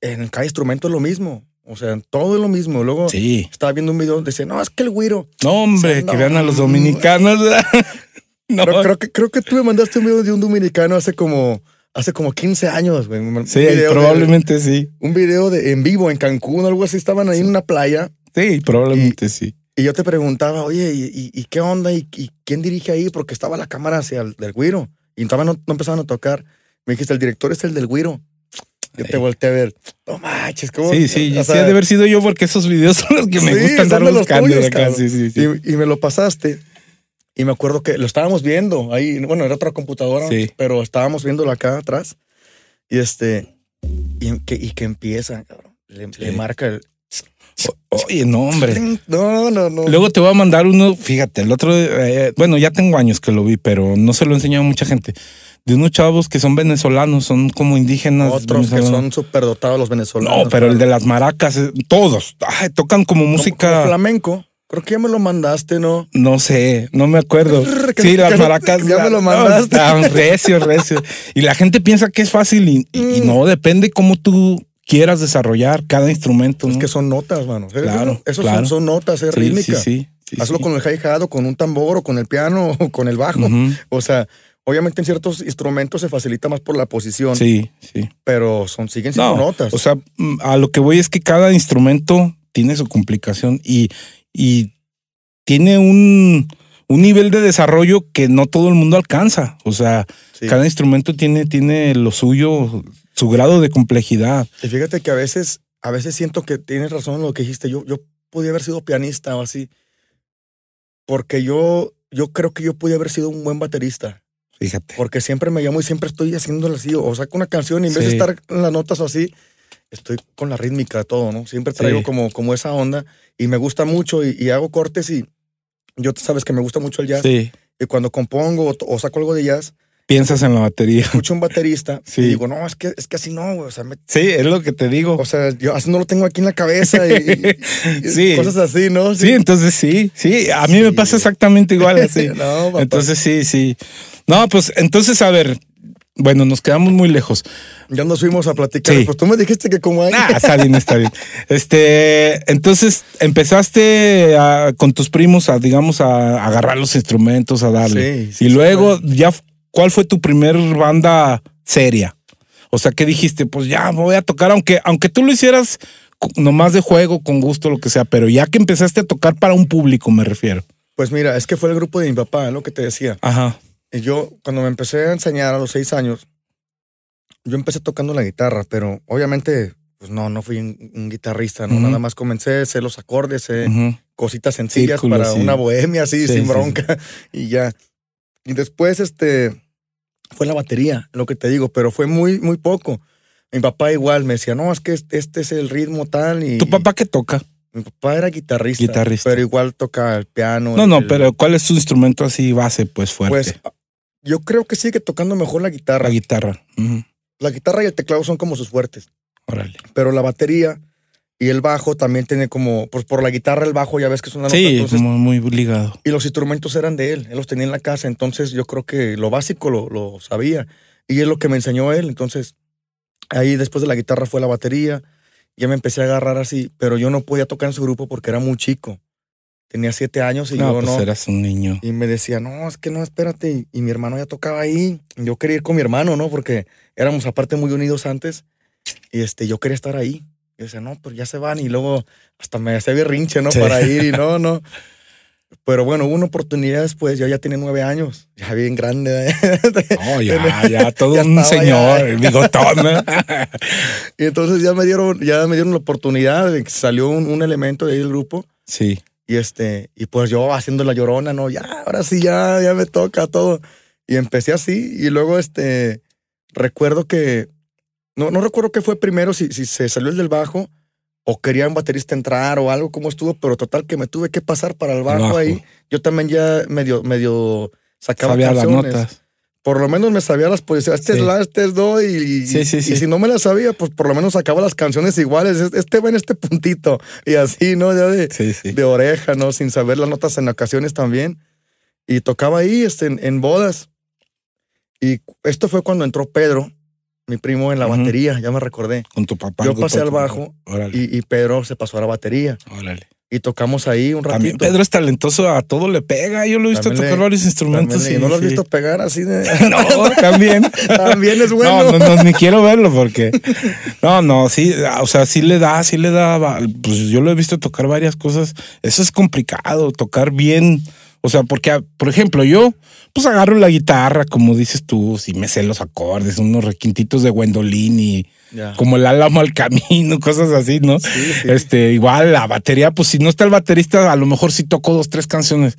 B: en cada instrumento es lo mismo. O sea, todo es lo mismo. Luego
A: sí.
B: estaba viendo un video donde decía, no, es que el güiro.
A: No, hombre, que vean a los dominicanos.
B: no. creo, que, creo que tú me mandaste un video de un dominicano hace como, hace como 15 años, güey.
A: Sí, probablemente sí.
B: Un video de, en vivo en Cancún, algo así. Estaban ahí en una playa.
A: Sí, probablemente sí.
B: Y yo te preguntaba, oye, ¿y, qué onda? ¿Y, quién dirige ahí? Porque estaba la cámara hacia el del güiro. Y todavía no, no empezaban a tocar. Me dijiste, el director es el del güiro. Yo te volteé a ver. No manches, ¿cómo?
A: Sí, sí, sí, ha de haber sido yo porque esos videos son los que me gustan dar buscando tuyos, acá. Sí, sí, sí.
B: Y, y, me lo pasaste. Y me acuerdo que lo estábamos viendo ahí. Bueno, era otra computadora, pero estábamos viéndolo acá atrás. Y este. Y que, y que empieza, cabrón. Le, marca el.
A: Oye, no, hombre.
B: No, no, no.
A: Luego te voy a mandar uno, fíjate, el otro, eh, bueno, ya tengo años que lo vi, pero no se lo he enseñado a mucha gente de unos chavos que son venezolanos, son como indígenas.
B: Otros que son superdotados los venezolanos.
A: No, pero el de las maracas, eh, todos, tocan como música.
B: flamenco. Creo que ya me lo mandaste, ¿no?
A: No sé, no me acuerdo. sí, las maracas.
B: Ya me lo mandaste.
A: No, recio, recio. Y la gente piensa que es fácil y, mm. no, depende cómo tú quieras desarrollar cada instrumento.
B: Es que son notas, mano.
A: Claro.
B: Eso Son, notas, es rítmica.
A: Sí, sí,
B: Hazlo con el hi-hat o con un tambor o con el piano o con el bajo. O sea, Obviamente en ciertos instrumentos se facilita más por la posición.
A: Sí, sí.
B: Pero son, siguen siendo notas.
A: O sea, mm, a lo que voy es que cada instrumento tiene su complicación y, y tiene un, un, nivel de desarrollo que no todo el mundo alcanza. O sea, cada instrumento tiene, tiene lo suyo, su grado de complejidad.
B: Y fíjate que a veces, a veces siento que tienes razón en lo que dijiste. Yo, yo podía haber sido pianista o así. Porque yo, yo creo que yo podía haber sido un buen baterista.
A: Fíjate.
B: Porque siempre me llamo y siempre estoy haciéndolo así. O saco una canción y en vez de estar en las notas o así, estoy con la rítmica, todo, ¿no? Siempre traigo como, como esa onda y me gusta mucho y, hago cortes y yo sabes que me gusta mucho el jazz.
A: Sí.
B: Y cuando compongo o, saco algo de jazz,
A: piensas en la batería.
B: Escucho un baterista y digo, no, es que, es que así no, güey. O sea,
A: sí, es lo que te digo.
B: O sea, yo así no lo tengo aquí en la cabeza y, sí. cosas así, ¿no?
A: Sí. entonces sí, sí. A mí me pasa exactamente igual así. no, Entonces sí, sí. No, pues entonces, a ver, bueno, nos quedamos muy lejos.
B: Ya nos fuimos a platicar. Pues tú me dijiste que como hay.
A: Ah, está bien, está bien. Este, entonces empezaste con tus primos a, digamos, a, agarrar los instrumentos, a darle. Sí, y luego, ya, ¿cuál fue tu primer banda seria? O sea, ¿qué dijiste? Pues ya voy a tocar, aunque, aunque tú lo hicieras nomás de juego, con gusto, lo que sea, pero ya que empezaste a tocar para un público, me refiero.
B: Pues mira, es que fue el grupo de mi papá, lo que te decía.
A: Ajá.
B: Y yo, cuando me empecé a enseñar a los seis años, yo empecé tocando la guitarra, pero obviamente, pues no, no fui un, guitarrista, ¿no? Nada más comencé, sé los acordes, sé cositas sencillas para una bohemia así, sin bronca, y ya. Y después, este, fue la batería, lo que te digo, pero fue muy, muy poco. Mi papá igual me decía, no, es que este, este es el ritmo tal y...
A: ¿Tu papá qué toca?
B: Mi papá era guitarrista,
A: guitarrista.
B: pero igual toca el piano.
A: No, no, pero ¿cuál es su instrumento así base, pues fuerte? Pues
B: yo creo que sigue tocando mejor la guitarra.
A: La guitarra.
B: La guitarra y el teclado son como sus fuertes.
A: Órale.
B: Pero la batería y el bajo también tiene como, pues por la guitarra el bajo ya ves que es una
A: sí, como muy ligado.
B: Y los instrumentos eran de él, él los tenía en la casa, entonces yo creo que lo básico lo, lo sabía. Y es lo que me enseñó él, entonces ahí después de la guitarra fue la batería, ya me empecé a agarrar así, pero yo no podía tocar en su grupo porque era muy chico tenía siete años y
A: no,
B: yo
A: pues no. eras un niño.
B: Y me decía, no, es que no, espérate. Y, mi hermano ya tocaba ahí. Yo quería ir con mi hermano, ¿no? Porque éramos aparte muy unidos antes. Y este, yo quería estar ahí. Y decía, no, pues ya se van. Y luego hasta me hacía berrinche, ¿no? Para ir y no, no. Pero bueno, hubo una oportunidad después, yo ya tenía nueve años, ya bien grande.
A: Oh, ya, ya, todo un señor, ya. bigotón.
B: y entonces ya me dieron, ya me dieron la oportunidad, de que salió un, un elemento de ahí del grupo.
A: Sí.
B: Y este, y pues yo haciendo la llorona, no, ya, ahora sí, ya, ya me toca todo. Y empecé así, y luego este, recuerdo que, no, no recuerdo qué fue primero, si, si se salió el del bajo, o quería un baterista entrar o algo, como estuvo, pero total que me tuve que pasar para el bajo, bajo. ahí. Yo también ya medio, medio sacaba
A: Sabía
B: canciones.
A: las notas.
B: Por lo menos me sabía las posiciones. Este
A: Sí.
B: es la, este es do, y,
A: Sí, sí,
B: y si no me las sabía, pues por lo menos sacaba las canciones iguales. Este va en este puntito. Y así, ¿no? Ya de, de oreja, ¿no? Sin saber las notas en ocasiones también. Y tocaba ahí este, en, en bodas. Y esto fue cuando entró Pedro, mi primo, en la batería, ya me recordé.
A: Con tu papá.
B: Yo pasé al bajo Y, y Pedro se pasó a la batería.
A: órale.
B: Y tocamos ahí un ratito.
A: También Pedro es talentoso, a todo le pega. Yo lo he visto
B: También
A: tocar
B: le-
A: varios instrumentos.
B: También,
A: y-
B: ¿y ¿No lo has visto pegar así de.?
A: No, también.
B: También es bueno.
A: No, no, no, ni quiero verlo porque. No, no, sí, o sea, sí le da, sí le da. Pues yo lo he visto tocar varias cosas. Eso es complicado, tocar bien. O sea, porque, por ejemplo, yo, pues agarro la guitarra, como dices tú, si me sé los acordes, unos requintitos de Gwendolyn y como el álamo al camino, cosas así, ¿no?
B: Sí, sí.
A: Este, igual la batería, pues si no está el baterista, a lo mejor sí toco dos, tres canciones.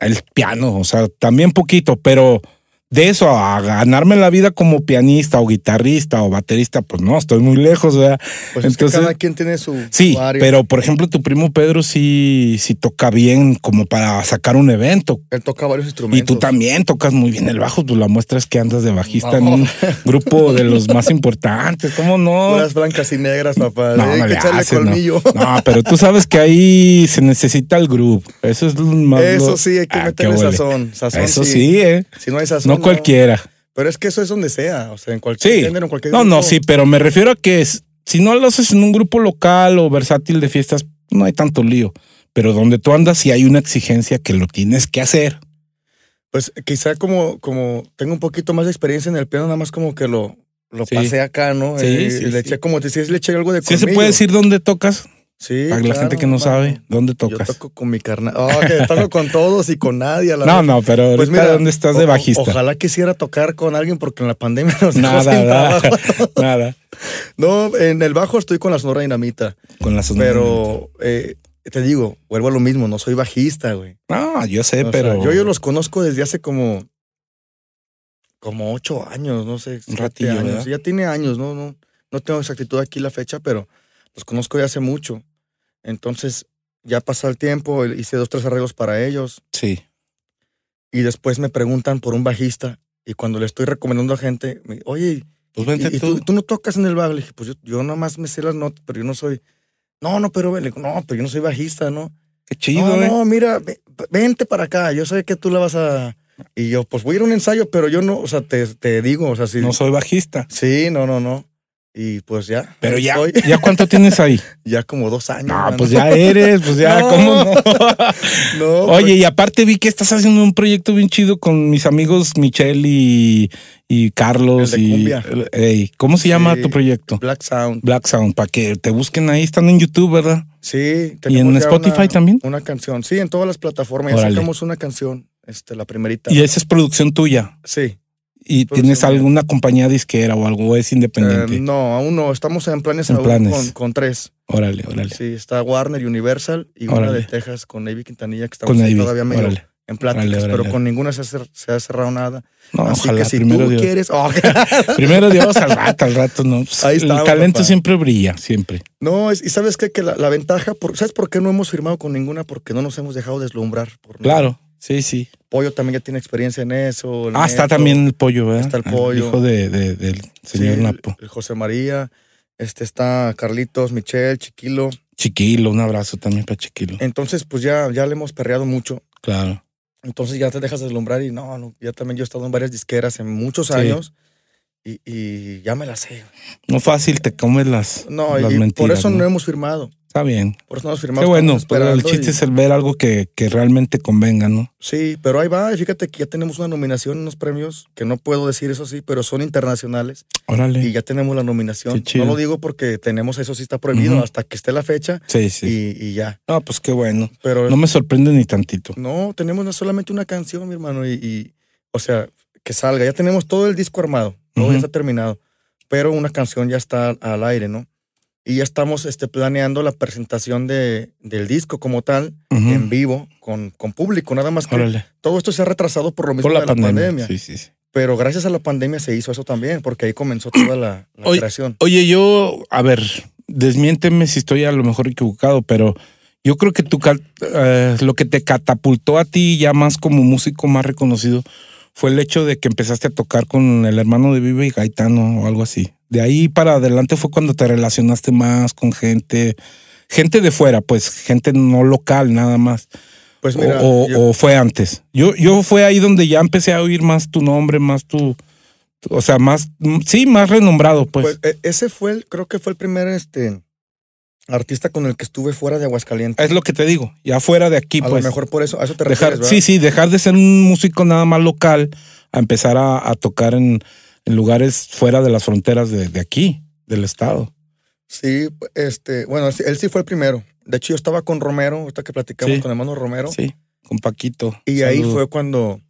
A: El piano, o sea, también poquito, pero de eso a ganarme la vida como pianista o guitarrista o baterista, pues no, estoy muy lejos, ¿verdad?
B: Pues es
A: Entonces,
B: que cada quien tiene su.
A: sí,
B: área.
A: pero por ejemplo, tu primo Pedro sí, sí toca bien como para sacar un evento.
B: Él toca varios
A: Y
B: instrumentos.
A: tú también tocas muy bien el bajo, pues la muestra es que andas de bajista en un grupo de los más importantes, ¿cómo no?
B: Puras blancas y negras, papá.
A: No,
B: que
A: no.
B: colmillo.
A: No, pero tú sabes que ahí se necesita el grupo. Eso es lo más.
B: Eso
A: lo-
B: sí, hay que
A: Ah,
B: meterle sazón. Sazón
A: Eso sí, ¿eh?
B: Si no hay sazón.
A: No cualquiera.
B: Pero es que eso es donde sea. O sea, en cualquier
A: Sí.
B: género, en cualquier
A: No, no,
B: grupo.
A: sí, pero me refiero a que es- si no lo haces en un grupo local o versátil de fiestas, no hay tanto lío. Pero donde tú andas, sí hay una exigencia que lo tienes que hacer.
B: Pues quizá como, como tengo un poquito más de experiencia en el piano, nada más como que lo, lo
A: Sí.
B: pasé acá, ¿no?
A: Sí,
B: Eh,
A: sí,
B: le
A: sí.
B: eché como te decías, le eché algo de
A: ¿Sí se
B: colmillo.
A: puede decir dónde tocas?
B: Sí,
A: Para la gente que no sabe, ¿dónde
B: Yo
A: tocas?
B: toco con mi carnal. Oh, que toco con todos y con nadie. a la
A: No,
B: vez.
A: no, pero
B: Pues mira,
A: ¿dónde estás de bajista?
B: Ojalá quisiera tocar con alguien porque en la pandemia nos dejó
A: Nada,
B: sin
A: nada,
B: trabajo.
A: nada.
B: No, en el bajo estoy con la Sonora Dinamita,
A: Con las
B: pero eh, te digo, vuelvo a lo mismo, no soy bajista, güey.
A: No, yo sé,
B: O sea,
A: pero.
B: yo, yo los conozco desde hace como como ocho años, no sé, siete
A: ratillo,
B: años. Ya tiene años, no, no, no tengo exactitud aquí la fecha, pero los conozco de hace mucho. Entonces, ya pasó el tiempo, hice dos, tres arreglos para ellos
A: Sí.
B: y después me preguntan por un bajista y cuando le estoy recomendando a gente, me, oye,
A: Pues
B: ¿y,
A: vente
B: y
A: tú.
B: tú, tú no tocas en el bajo? Le dije, pues yo, yo nada más me sé las notas, pero yo no soy... No, no, pero Le digo, no, pero yo no soy bajista, ¿no?
A: Qué chido,
B: no,
A: ¿eh?
B: no, mira, ve- vente para acá, yo sé que tú la vas a... Y yo, pues voy a ir a un ensayo, pero yo no, o sea, te, te digo, o sea, sí.
A: No soy bajista.
B: Sí, no, no, no. Y pues ya.
A: Pero ya,
B: estoy.
A: ¿ya cuánto tienes ahí?
B: ya como dos años.
A: No,
B: mano.
A: pues ya eres, pues ya,
B: No.
A: ¿cómo no?
B: No,
A: Oye, y aparte vi que estás haciendo un proyecto bien chido con mis amigos Michelle y, y Carlos. Y,
B: cumbia.
A: Ey, ¿Cómo se llama
B: Sí.
A: tu proyecto?
B: Black Sound.
A: Black Sound, para que te busquen ahí, están en YouTube, ¿verdad?
B: Sí.
A: ¿Y en
B: ya
A: Spotify
B: una-
A: también?
B: Una canción. Sí, en todas las plataformas. Ya
A: Órale.
B: sacamos una canción, este, la primerita.
A: Y esa es producción tuya.
B: Sí.
A: ¿Y tienes alguna compañía disquera o algo? ¿O es independiente?
B: Eh, no, aún no. Estamos en planes
A: En
B: aún
A: planes.
B: Con, con tres.
A: órale, órale.
B: Sí, está Warner, Universal y una de Texas con Navy Quintanilla que estamos ahí todavía medio
A: Órale.
B: en pláticas,
A: Órale,
B: pero con ninguna se ha, cer- se ha cerrado nada.
A: No,
B: Así
A: ojalá,
B: que si
A: primero
B: tú
A: Dios.
B: quieres... Oh,
A: Primero Dios, al rato, al rato, no. El talento
B: papá.
A: siempre brilla, siempre.
B: no, es- y sabes qué? que la, la ventaja, por, ¿sabes por qué no hemos firmado con ninguna? Porque no nos hemos dejado deslumbrar. Por nada.
A: Claro, sí, sí.
B: Pollo también ya tiene experiencia en eso. el
A: Ah, está también el pollo, ¿verdad?
B: Está el
A: Ah,
B: pollo.
A: hijo de, de- del
B: sí,
A: señor
B: el-
A: Napo.
B: el José María, este está Carlitos, Michelle, Chiquilo.
A: Chiquilo, un abrazo también para Chiquilo.
B: Entonces, pues ya, ya le hemos perreado mucho.
A: Claro.
B: Entonces ya te dejas deslumbrar y no, no, ya también yo he estado en varias disqueras en muchos
A: Sí.
B: años y, y ya me las sé.
A: No fácil, te comes las,
B: No,
A: las
B: y
A: mentiras.
B: por eso no
A: ¿no?
B: hemos firmado.
A: Está bien.
B: Por eso nos firmamos.
A: Qué bueno, pero el
B: esperando
A: chiste
B: y-
A: es el ver algo que, que realmente convenga, ¿no?
B: Sí, pero ahí va. y Fíjate que ya tenemos una nominación en unos premios, que no puedo decir eso sí, pero son internacionales.
A: Órale.
B: Y ya tenemos la nominación.
A: Qué chido.
B: No lo digo porque tenemos eso sí está prohibido hasta que esté la fecha
A: Sí, sí.
B: y, y ya.
A: No, pues qué bueno.
B: Pero
A: No me sorprende ni tantito.
B: no, tenemos solamente una canción, mi hermano, y, y, o sea, que salga. Ya tenemos todo el disco armado, todo ya está terminado, pero una canción ya está al aire, ¿no? Y ya estamos este, planeando la presentación de, del disco como tal, en vivo, con, con público. Nada más que
A: Órale.
B: todo esto se ha retrasado por lo mismo
A: Por la
B: de la
A: pandemia.
B: pandemia.
A: Sí, sí, sí.
B: Pero gracias a la pandemia se hizo eso también, porque ahí comenzó toda la, la
A: Oye,
B: creación.
A: Oye, yo, a ver, desmiénteme si estoy a lo mejor equivocado, pero yo creo que tu, eh, lo que te catapultó a ti ya más como músico más reconocido fue el hecho de que empezaste a tocar con el hermano de Vive y Gaetano o algo así. De ahí para adelante fue cuando te relacionaste más con gente, gente de fuera, pues gente no local nada más.
B: Pues
A: O-
B: mira,
A: o,
B: yo-
A: o fue antes. Yo, yo fue ahí donde ya empecé a oír más tu nombre, más tu, o sea, más, sí, más renombrado, pues.
B: pues, e- ese fue, el, creo que fue el primer este, artista con el que estuve fuera de Aguascalientes.
A: Es lo que te digo, ya fuera de aquí,
B: a
A: pues.
B: lo mejor por eso, a eso te
A: dejar,
B: refieres, ¿verdad?
A: sí, sí, dejar de ser un músico nada más local a empezar a, a tocar en, en lugares fuera de las fronteras de, de aquí, del estado.
B: Sí, este, bueno, él sí- él sí fue el primero. De hecho, yo estaba con Romero, ahorita que platicamos
A: Sí.
B: con hermano Romero,
A: Sí, con Paquito.
B: y ahí fue cuando,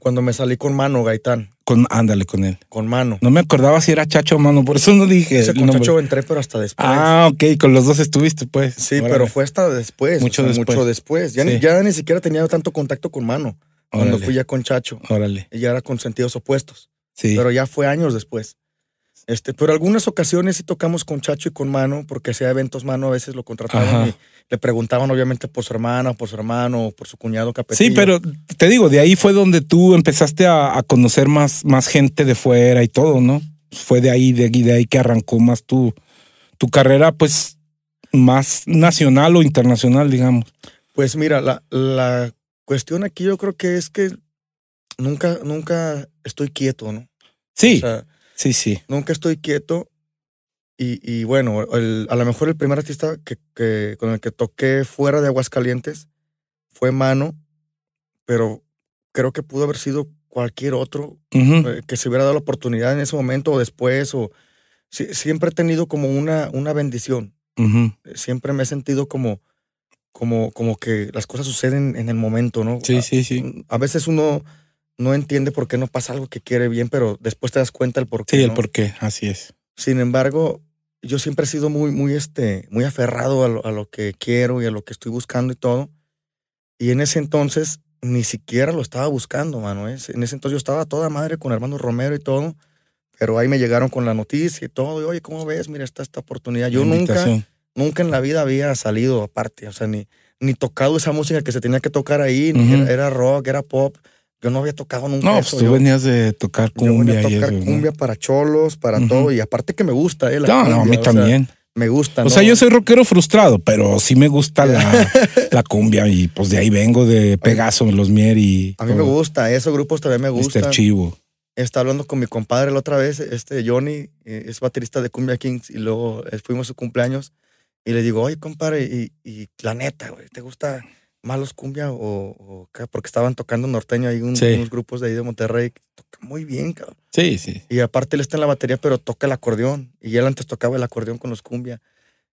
B: cuando me salí con Mano Gaitán,
A: Con, ándale con él.
B: con Mano.
A: No me acordaba si era Chacho o Mano, por eso no dije.
B: Ese
A: nombre.
B: muchacho entré, pero hasta después.
A: Ah, ok, con los dos estuviste, pues.
B: sí,
A: Órale.
B: pero fue hasta después.
A: Mucho
B: o sea,
A: después.
B: Mucho después. Ya, ni,
A: Sí.
B: ya ni siquiera tenía tanto contacto con Mano cuando fui ya con Chacho.
A: Órale.
B: Y ya era con sentidos opuestos.
A: Sí.
B: Pero ya fue años después. Este, pero algunas ocasiones sí tocamos con Chacho y con Mano, porque hacía eventos Mano, a veces lo contrataban
A: Ajá.
B: y le preguntaban obviamente por su hermana, por su hermano, por su cuñado Capetillo.
A: Sí, pero te digo, de ahí fue donde tú empezaste a, a conocer más, más gente de fuera y todo, ¿no? Fue de ahí, de de ahí que arrancó más tu, tu carrera, pues, más nacional o internacional, digamos.
B: Pues mira, la, la cuestión aquí yo creo que es que nunca, nunca estoy quieto, ¿no?
A: Sí,
B: O sea,
A: sí, sí.
B: nunca estoy quieto. Y, y bueno, el- a lo mejor el primer artista que, que- con el que toqué fuera de Aguascalientes fue Mano, pero creo que pudo haber sido cualquier otro eh, que se hubiera dado la oportunidad en ese momento o después. O, siempre he tenido como una, una bendición.
A: ujú.
B: Siempre me he sentido como, como, como que las cosas suceden en el momento, ¿no?
A: Sí,
B: A-
A: sí, sí.
B: A veces uno no entiende por qué no pasa algo que quiere bien, pero después te das cuenta el por qué.
A: Sí, el
B: ¿no?
A: por qué, así es.
B: Sin embargo, yo siempre he sido muy, muy, este, muy aferrado a lo, a lo que quiero y a lo que estoy buscando y todo. Y en ese entonces ni siquiera lo estaba buscando, mano. ¿eh? En ese entonces yo estaba toda madre con hermano Romero y todo. Pero ahí me llegaron con la noticia y todo. Y, oye, ¿cómo ves? Mira, está esta oportunidad. Yo nunca, nunca en la vida había salido aparte. O sea, ni, ni tocado esa música que se tenía que tocar ahí. ni
A: Ujú.
B: era, era rock, era pop. Yo no había tocado nunca
A: No,
B: eso.
A: pues tú
B: Yo-
A: venías de tocar
B: yo venía
A: cumbia
B: a
A: y
B: tocar cumbia para cholos, para todo. Y aparte que me gusta, ¿eh? la
A: No, no, a
B: cumbia,
A: mí
B: sea,
A: también.
B: me gusta.
A: O
B: ¿no?
A: sea, yo soy rockero frustrado, pero sí me gusta la, la cumbia y pues de ahí vengo de Pegaso, Los Mier y
B: A mí me gusta, esos grupos también me gustan.
A: Chivo.
B: Estaba hablando con mi compadre la otra vez, este Johnny, eh, es baterista de Cumbia Kings, y luego eh, fuimos a su cumpleaños y le digo, oye, compadre, y, y la neta, güey, ¿te gusta más los cumbia o? Porque estaban tocando norteño ahí un-
A: Sí.
B: unos grupos de ahí de Monterrey que tocan muy bien, cabrón.
A: Sí, sí.
B: Y aparte él está en la batería, pero toca el acordeón. Y él antes tocaba el acordeón con los cumbia.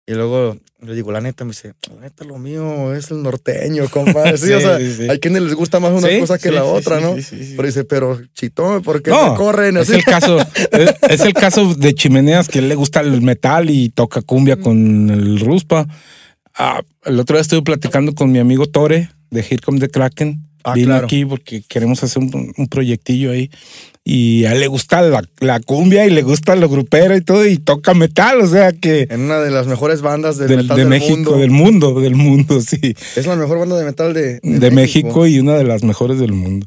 B: Y luego le digo, la neta, me dice, la neta, lo mío es el norteño, compadre. Sí,
A: Sí,
B: o sea,
A: sí, sí.
B: hay quienes les gusta más una
A: Sí,
B: cosa que
A: sí,
B: la
A: sí,
B: otra,
A: sí,
B: ¿no?
A: sí, sí, sí.
B: Pero dice, pero chitón, ¿por qué
A: No,
B: me corren
A: Es
B: así?
A: el caso, es, es el caso de Chimeneas que le gusta el metal y toca cumbia con el Ruspa. Ah, el otro día estuve platicando con mi amigo Tore de Here Come the Kraken.
B: Ah,
A: Vino
B: claro.
A: aquí porque queremos hacer un, un proyectillo ahí. Y a él le gusta la, la cumbia y le gusta lo grupero y todo, y toca metal, o sea que
B: En una de las mejores bandas de
A: del-
B: metal
A: de
B: del
A: México,
B: mundo.
A: del mundo, del mundo, sí.
B: Es la mejor banda de metal de,
A: de México y una de las mejores del mundo.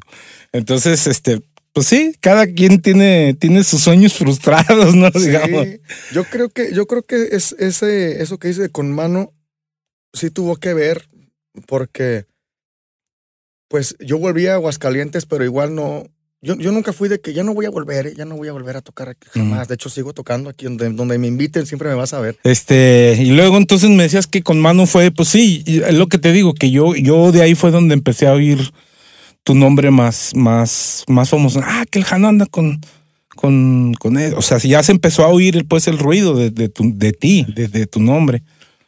A: Entonces, este, pues sí, cada quien tiene, tiene sus sueños frustrados, ¿no?
B: Sí,
A: Digamos.
B: yo creo que, yo creo que es ese, eso que dice con mano sí tuvo que ver, porque pues yo volví a Aguascalientes, pero igual no, yo, yo nunca fui de que ya no voy a volver, ¿eh? ya no voy a volver a tocar aquí jamás. De hecho, sigo tocando aquí donde, donde me inviten, siempre me vas a ver.
A: Este, y luego entonces me decías que con Manu fue, pues sí, es lo que te digo, que yo, yo de ahí fue donde empecé a oír tu nombre más, más, más famoso. Ah, que el Jano anda con, con, con él. O sea, ya se empezó a oír pues el ruido de, de, tu, de ti, de, de tu nombre.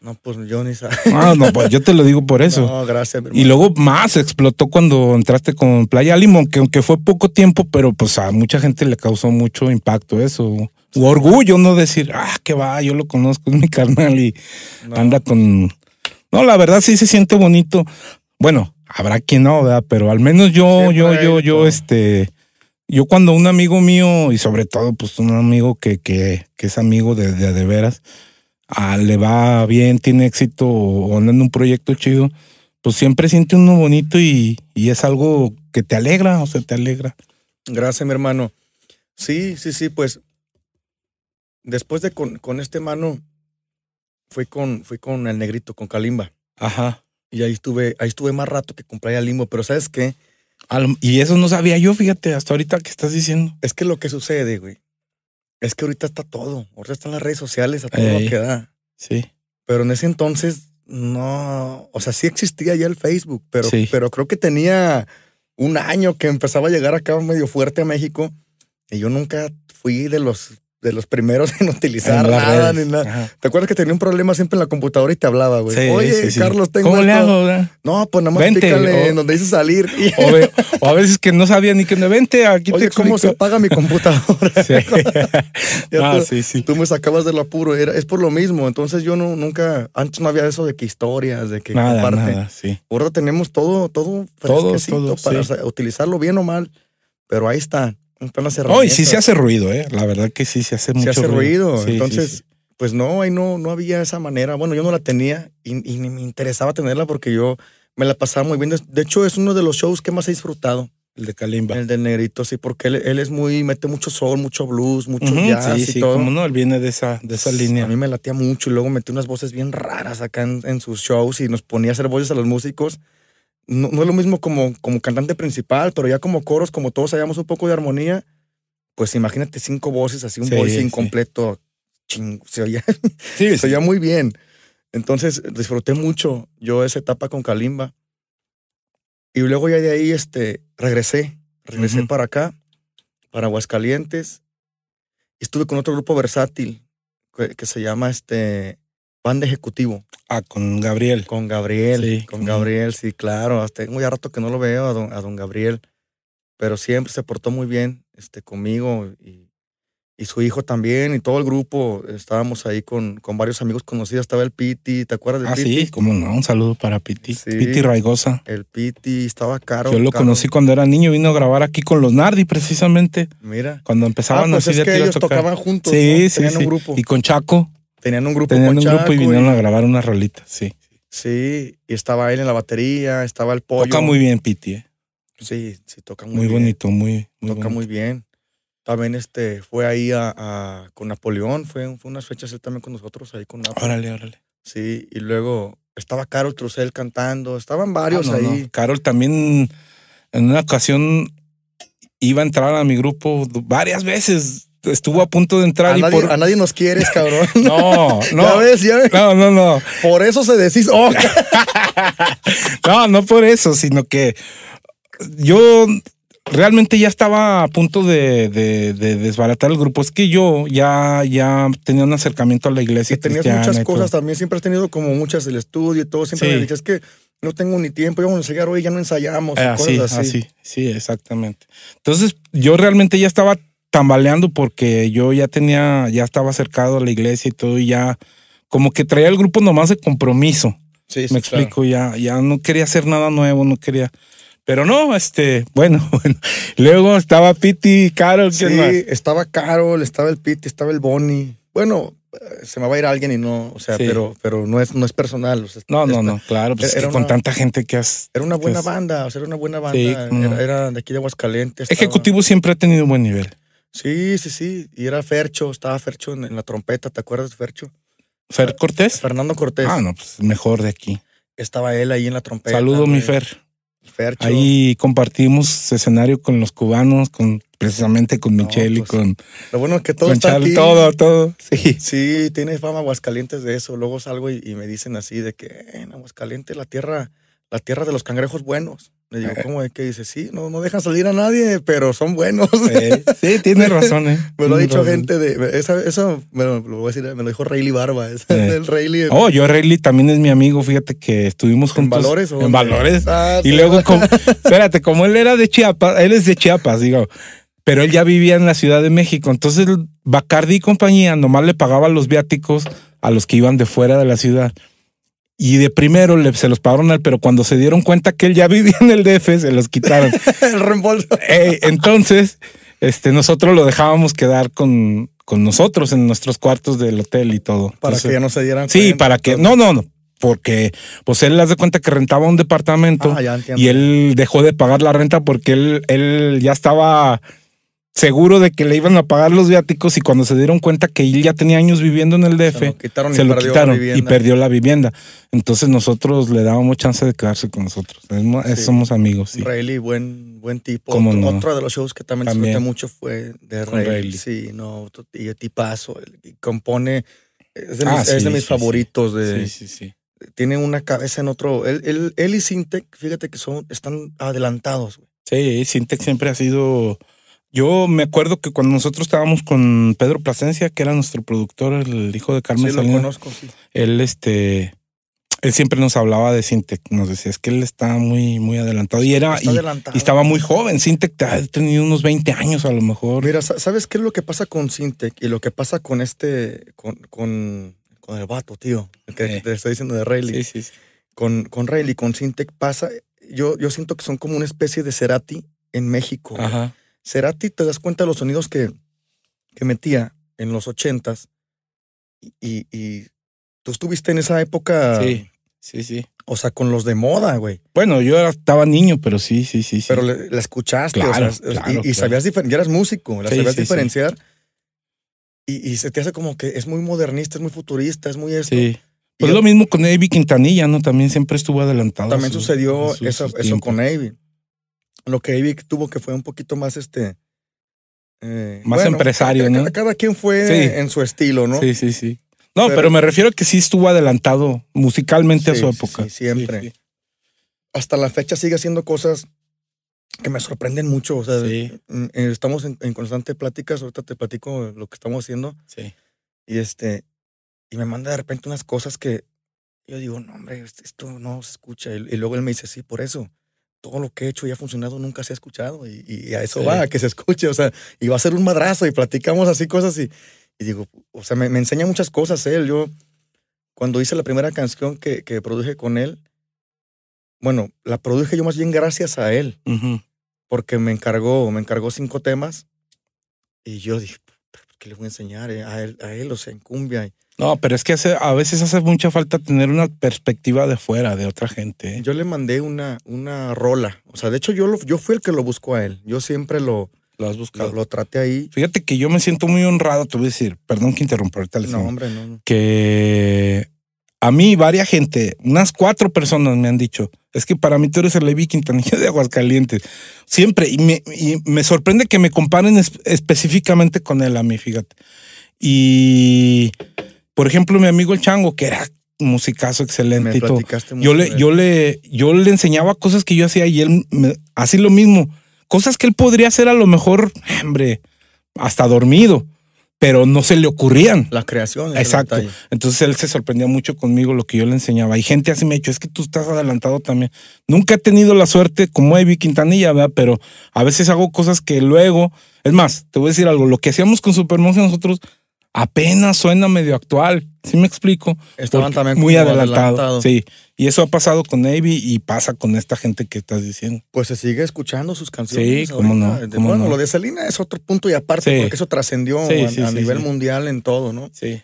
B: No, pues yo ni sabía.
A: Ah, no, pues yo te lo digo por eso.
B: No, gracias. mi
A: Y luego más explotó cuando entraste con Playa Limón, que aunque fue poco tiempo, pero pues a mucha gente le causó mucho impacto eso. U orgullo, no decir, ah, que va, yo lo conozco, es mi carnal y
B: No.
A: anda con. No, la verdad sí se siente bonito. Bueno, habrá quien no, ¿verdad? Pero al menos yo,
B: Siempre
A: yo, yo, yo, este. Yo cuando un amigo mío, y sobre todo, pues un amigo que, que, que es amigo de, de, de veras, ah, le va bien, tiene éxito o anda en un proyecto chido, pues siempre siente uno bonito y, y es algo que te alegra, o sea, te alegra.
B: Gracias, mi hermano. Sí, sí, sí, pues después de con, con este mano, fui con, fui con el negrito, con Kalimba.
A: Ajá.
B: Y ahí estuve, ahí estuve más rato que con Playa Limbo. Pero ¿sabes qué?
A: Al- y eso no sabía yo, fíjate, hasta ahorita que estás diciendo.
B: Es que lo que sucede, güey, es que ahorita está todo. Ahorita están las redes sociales a todo
A: Ey.
B: lo que da.
A: Sí.
B: Pero en ese entonces, no. O sea, sí existía ya el Facebook, pero,
A: Sí.
B: pero creo que tenía un año que empezaba a llegar acá medio fuerte a México. Y yo nunca fui de los, de los primeros en utilizar
A: En
B: nada
A: redes.
B: ni nada.
A: Ajá.
B: ¿Te acuerdas que tenía un problema siempre en la computadora y te hablaba, güey?
A: Sí,
B: Oye,
A: sí.
B: Carlos, tengo
A: ¿Cómo le
B: esto".
A: hago? verdad?
B: No, pues nada más
A: Vente,
B: pícale
A: o-
B: en donde dice salir.
A: O, a veces que no sabía ni que me vente aquí
B: Oye,
A: te
B: ¿cómo se apaga mi computadora?
A: Sí. Ah,
B: tú-
A: sí, sí.
B: Tú me sacabas del apuro, era, es por lo mismo. Entonces yo no, nunca, antes no había eso de que historias, de que
A: Nada,
B: comparte.
A: nada, sí.
B: Ahora tenemos todo, todo
A: Todo,
B: para
A: sí.
B: utilizarlo bien o mal. Pero ahí está, están las
A: Oh, y
B: herramientas.
A: sí se hace ruido, ¿eh? La verdad que sí se hace mucho
B: Se hace ruido.
A: Sí, sí,
B: Entonces,
A: sí.
B: pues no, ahí no, no había esa manera. Bueno, yo no la tenía y, y ni me interesaba tenerla porque yo me la pasaba muy bien. De- hecho, es uno de los shows que más he disfrutado.
A: El de Kalimba.
B: El del negrito, sí, porque él, él es muy, mete mucho soul, mucho blues, mucho
A: Ujú,
B: jazz
A: sí,
B: y
A: sí,
B: todo.
A: como no, él viene de esa, de esa línea.
B: A mí me latía mucho y luego metió unas voces bien raras acá en, en sus shows y nos ponía a hacer voces a los músicos. No, no es lo mismo como, como cantante principal, pero ya como coros, como todos sabíamos un poco de armonía, pues imagínate cinco voces, así un
A: Sí,
B: voice
A: sí.
B: incompleto. ching, se, oía,
A: Sí,
B: se oía muy bien. Entonces disfruté mucho yo esa etapa con Kalimba. Y luego ya de ahí este, regresé, regresé para acá, para Aguascalientes. Y estuve con otro grupo versátil que, que se llama este, Banda Ejecutivo,
A: Ah, con Gabriel.
B: con Gabriel.
A: Sí,
B: con. Gabriel, sí, claro. Hasta tengo ya rato que no lo veo a don, a don Gabriel. Pero siempre se portó muy bien este, conmigo y, y su hijo también y todo el grupo. Estábamos ahí con, con varios amigos conocidos. Estaba el Piti, ¿te acuerdas del
A: Ah,
B: Piti?
A: sí, cómo no. Un saludo para Piti.
B: Sí.
A: Piti Raigosa.
B: El Piti, estaba caro.
A: Yo lo
B: Caro.
A: conocí cuando era niño, vino a grabar aquí con los Nardi precisamente,
B: Mira.
A: cuando
B: Ah,
A: empezaban
B: pues
A: así
B: es
A: de
B: que ellos
A: tocar.
B: tocaban juntos.
A: Sí,
B: ¿no?
A: sí,
B: Tenían
A: sí.
B: un grupo.
A: Y con Chaco,
B: Tenían un grupo
A: tenían un grupo y vinieron a grabar unas rolitas, sí.
B: Sí, y estaba él en la batería, estaba el pollo.
A: Toca muy bien Piti, eh.
B: Sí, sí, toca muy,
A: muy,
B: bien.
A: bonito, muy, muy
B: toca
A: bonito.
B: muy bien. También este, fue ahí a, a- con Napoleón, fue, fue unas fechas él también con nosotros ahí con Napoleón.
A: Órale, órale.
B: Sí, y luego estaba Carol Trussell cantando, estaban varios
A: Ah, no,
B: ahí.
A: no. Carol también en una ocasión iba a entrar a mi grupo varias veces. Estuvo a punto de entrar
B: A
A: y
B: nadie,
A: por...
B: a nadie nos quieres, cabrón.
A: No,
B: ya
A: no.
B: ves, ya ves.
A: No, no, no.
B: Por eso se decís, oh,
A: No, no por eso, sino que yo realmente ya estaba a punto de, de- de desbaratar el grupo. Es que yo ya, ya tenía un acercamiento a la iglesia.
B: si tenías muchas
A: y
B: cosas también, siempre has tenido como muchas el estudio y todo, siempre
A: Sí.
B: me dices que no tengo ni tiempo, íbamos a enseñar hoy, ya no ensayamos, y
A: Eh, así,
B: cosas así.
A: así, sí, exactamente. Entonces, yo realmente ya estaba tambaleando porque yo ya tenía, ya estaba acercado a la iglesia y todo, y ya como que traía el grupo nomás de compromiso.
B: Sí, sí,
A: Me
B: claro.
A: explico, ya, ya no quería hacer nada nuevo, no quería. Pero no, este, bueno, bueno. Luego estaba Piti, Carol,
B: Sí, estaba Carol, estaba el Pete, estaba el Bonnie. Bueno, eh, se me va a ir alguien y no, o sea,
A: Sí.
B: pero, pero no es, no es personal. o sea,
A: No, no, no, claro, pues es
B: Era
A: que con
B: una-
A: tanta gente que has.
B: Era una buena banda, o sea, era una buena banda.
A: Sí, no.
B: era, era de aquí de Aguascalientes. estaba-
A: Ejecutivo siempre ha tenido buen nivel.
B: Sí, sí, sí. Y era Fercho, estaba Fercho en, en la trompeta, ¿te acuerdas de Fercho?
A: Fer Cortés.
B: Fernando Cortés.
A: Ah, no, pues mejor de aquí.
B: Estaba él ahí en la trompeta.
A: Saludo, mi. Fer.
B: Fercho.
A: Ahí compartimos escenario con los cubanos, con precisamente con Michelle y
B: pues,
A: con,
B: Lo bueno es que todo está
A: Charlie,
B: aquí.
A: todo, todo. Sí.
B: Sí, tiene fama Aguascalientes de eso. Luego salgo y, y me dicen así de que "Eh, en Aguascalientes la tierra, la tierra de los cangrejos buenos. Le digo,
A: Eh.
B: ¿cómo es que dice? Sí, no, no dejan salir a nadie, pero son buenos.
A: Eh, sí, tienes razón, eh.
B: Me lo ha dicho
A: razón.
B: gente de. Esa, eso, bueno, lo voy a decir, me lo dijo Rayleigh Barba. Es
A: Eh.
B: el Rayleigh.
A: Oh, yo Rayleigh también es mi amigo, fíjate que estuvimos
B: ¿En
A: juntos.
B: valores o
A: En valores.
B: Ah,
A: Y
B: sí.
A: luego, como, espérate, como él era de Chiapas, él es de Chiapas, digo, pero él ya vivía en la Ciudad de México. Entonces, Bacardi y compañía nomás le pagaba los viáticos a los que iban de fuera de la ciudad. Y de primero le, se los pagaron a él, pero cuando se dieron cuenta que él ya vivía en el DF, se los quitaron.
B: el reembolso.
A: Ey, entonces, este, nosotros lo dejábamos quedar con, con nosotros en nuestros cuartos del hotel y todo.
B: Para
A: Entonces,
B: que ya no se dieran
A: Sí,
B: cuenta.
A: para que. No, no, no. Porque pues él hace cuenta que rentaba un departamento
B: Ah, ya
A: y él dejó de pagar la renta porque él, él ya estaba seguro de que le iban a pagar los viáticos y cuando se dieron cuenta que él ya tenía años viviendo en el DF,
B: Se lo quitaron y
A: lo
B: perdió la
A: quitaron y
B: vivienda.
A: perdió la vivienda. Entonces nosotros le dábamos chance de quedarse con nosotros. Es
B: Sí.
A: Somos amigos, sí.
B: Rayleigh, buen, buen tipo.
A: ¿Cómo
B: otro,
A: no?
B: otro de los shows que también,
A: También.
B: disfruté mucho fue de Rayleigh.
A: Rayleigh.
B: Sí, no, otro tipazo. compone. Es de
A: Ah,
B: mis, es de mis favoritos. De,
A: Sí, sí, sí.
B: Tiene una cabeza en otro. Él, él, él y Sintec, fíjate que son, están adelantados. güey.
A: Sí, Sintec siempre ha sido. Yo me acuerdo que cuando nosotros estábamos con Pedro Plasencia, que era nuestro productor, el hijo de Carmen
B: Sí, lo
A: Salinas,
B: conozco, sí.
A: él este él siempre nos hablaba de Sintec, nos decía, es que él está muy muy adelantado y era y,
B: adelantado.
A: y estaba muy joven, Sintec ha tenido unos 20 años a lo mejor.
B: Mira, sa- ¿sabes qué es lo que pasa con Sintec y lo que pasa con este, con, con, con el vato, tío? El que
A: Sí.
B: te estoy diciendo de Rayleigh.
A: sí, sí, sí.
B: Con, con Rayleigh, con Sintec pasa, yo, yo siento que son como una especie de Cerati en México. güey. Cerati, te das cuenta de los sonidos que, que metía en los ochentas y, y, tú estuviste en esa época,
A: Sí, sí, sí.
B: o sea, con los de moda, güey.
A: Bueno, yo estaba niño, pero sí, sí, sí, sí.
B: Pero le- la escuchaste,
A: Claro,
B: o sea,
A: claro,
B: y, sabías diferenciar, ya eras músico, la
A: Sí,
B: sabías
A: sí, sí.
B: diferenciar. Y, y se te hace como que es muy modernista, es muy futurista, es muy esto.
A: sí.
B: Y
A: Pues
B: yo-
A: lo mismo con Avi Quintanilla, ¿no? También siempre estuvo adelantado.
B: también
A: su-
B: sucedió
A: su-
B: eso,
A: su
B: eso con Avi. Lo que Avi tuvo que fue un poquito más este. eh,
A: Más empresario,
B: cada,
A: ¿no?
B: Cada, quien fue
A: Sí.
B: en su estilo, ¿no?
A: Sí, sí, sí. No,
B: Pero-
A: pero, me refiero a que sí estuvo adelantado musicalmente a su época.
B: sí, siempre. Hasta la fecha sigue haciendo cosas que me sorprenden mucho. O sea, mm, eh, estamos en, en constante pláticas. Ahorita te platico lo que estamos haciendo.
A: sí.
B: Y este, y me manda de repente unas cosas que yo digo, no, hombre, esto- esto no se escucha. Y, y luego él me dice, sí, por eso. Todo lo que he hecho y ha funcionado nunca se ha escuchado. Y, y a eso
A: Sí.
B: va, a que se escuche. O sea, y va a ser un madrazo. Y platicamos así cosas. Y, y digo, o sea, me, me enseña muchas cosas él. Yo, cuando hice la primera canción que, que produje con él, bueno, la produje yo más bien gracias a él
A: Ujú.
B: porque me encargó, me encargó cinco temas y yo dije, "Pero, ¿qué le voy a enseñar eh? a él, a él o sea, en cumbia?
A: No, pero es que hace, a veces hace mucha falta tener una perspectiva de fuera, de otra gente. ¿eh?
B: Yo le mandé una, una rola, o sea, de hecho yo, lo, yo fui el que lo buscó a él, yo siempre lo,
A: Lo has buscado.
B: lo traté ahí.
A: Fíjate que yo me siento muy honrado, te voy a decir, perdón que interrumpa ahorita.
B: No, hombre, no. no.
A: que a mí, varias gente, unas cuatro personas me han dicho, es que para mí tú eres el Levi Quintanilla de Aguascalientes. Siempre, y me, y me sorprende que me comparen es- específicamente con él a mí, fíjate. Y, por ejemplo, mi amigo el Chango, que era un musicazo excelente
B: Me
A: y todo. Yo le, yo le, yo le enseñaba cosas que yo hacía y él me- así lo mismo. Cosas que él podría hacer a lo mejor, hombre, hasta dormido, pero no se le ocurrían.
B: La creación. es el
A: Exacto. Entonces él se sorprendía mucho conmigo lo que yo le enseñaba. Y gente así me ha dicho, es que tú estás adelantado también. Nunca he tenido la suerte como Evi Quintanilla, ¿verdad? Pero a veces hago cosas que luego, es más, te voy a decir algo, lo que hacíamos con Supermonja nosotros apenas suena medio actual. ¿Sí me explico?
B: Estaban
A: Porque
B: también
A: muy adelantado. Sí. Y eso ha pasado con Evi y pasa con esta gente que estás diciendo.
B: Pues se sigue escuchando sus canciones.
A: Sí, cómo no, cómo
B: bueno,
A: no.
B: lo de Selena es otro punto y aparte,
A: Sí.
B: porque eso trascendió
A: Sí,
B: a,
A: sí,
B: a
A: sí,
B: nivel mundial en todo, ¿no?
A: Sí.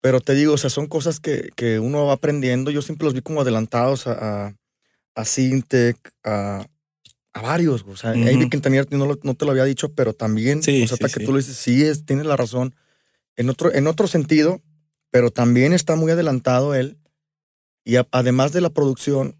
B: Pero te digo, o sea, son cosas que, que uno va aprendiendo. Yo siempre los vi como adelantados a, a, a Sintec, a, a varios. O sea,
A: Ujú.
B: Avi Quintanilla no, lo- no te lo había dicho, pero también,
A: Sí,
B: o sea, hasta que tú lo dices, sí, es, tienes la razón. En otro, en otro sentido, pero también está muy adelantado él. Y a- además de la producción,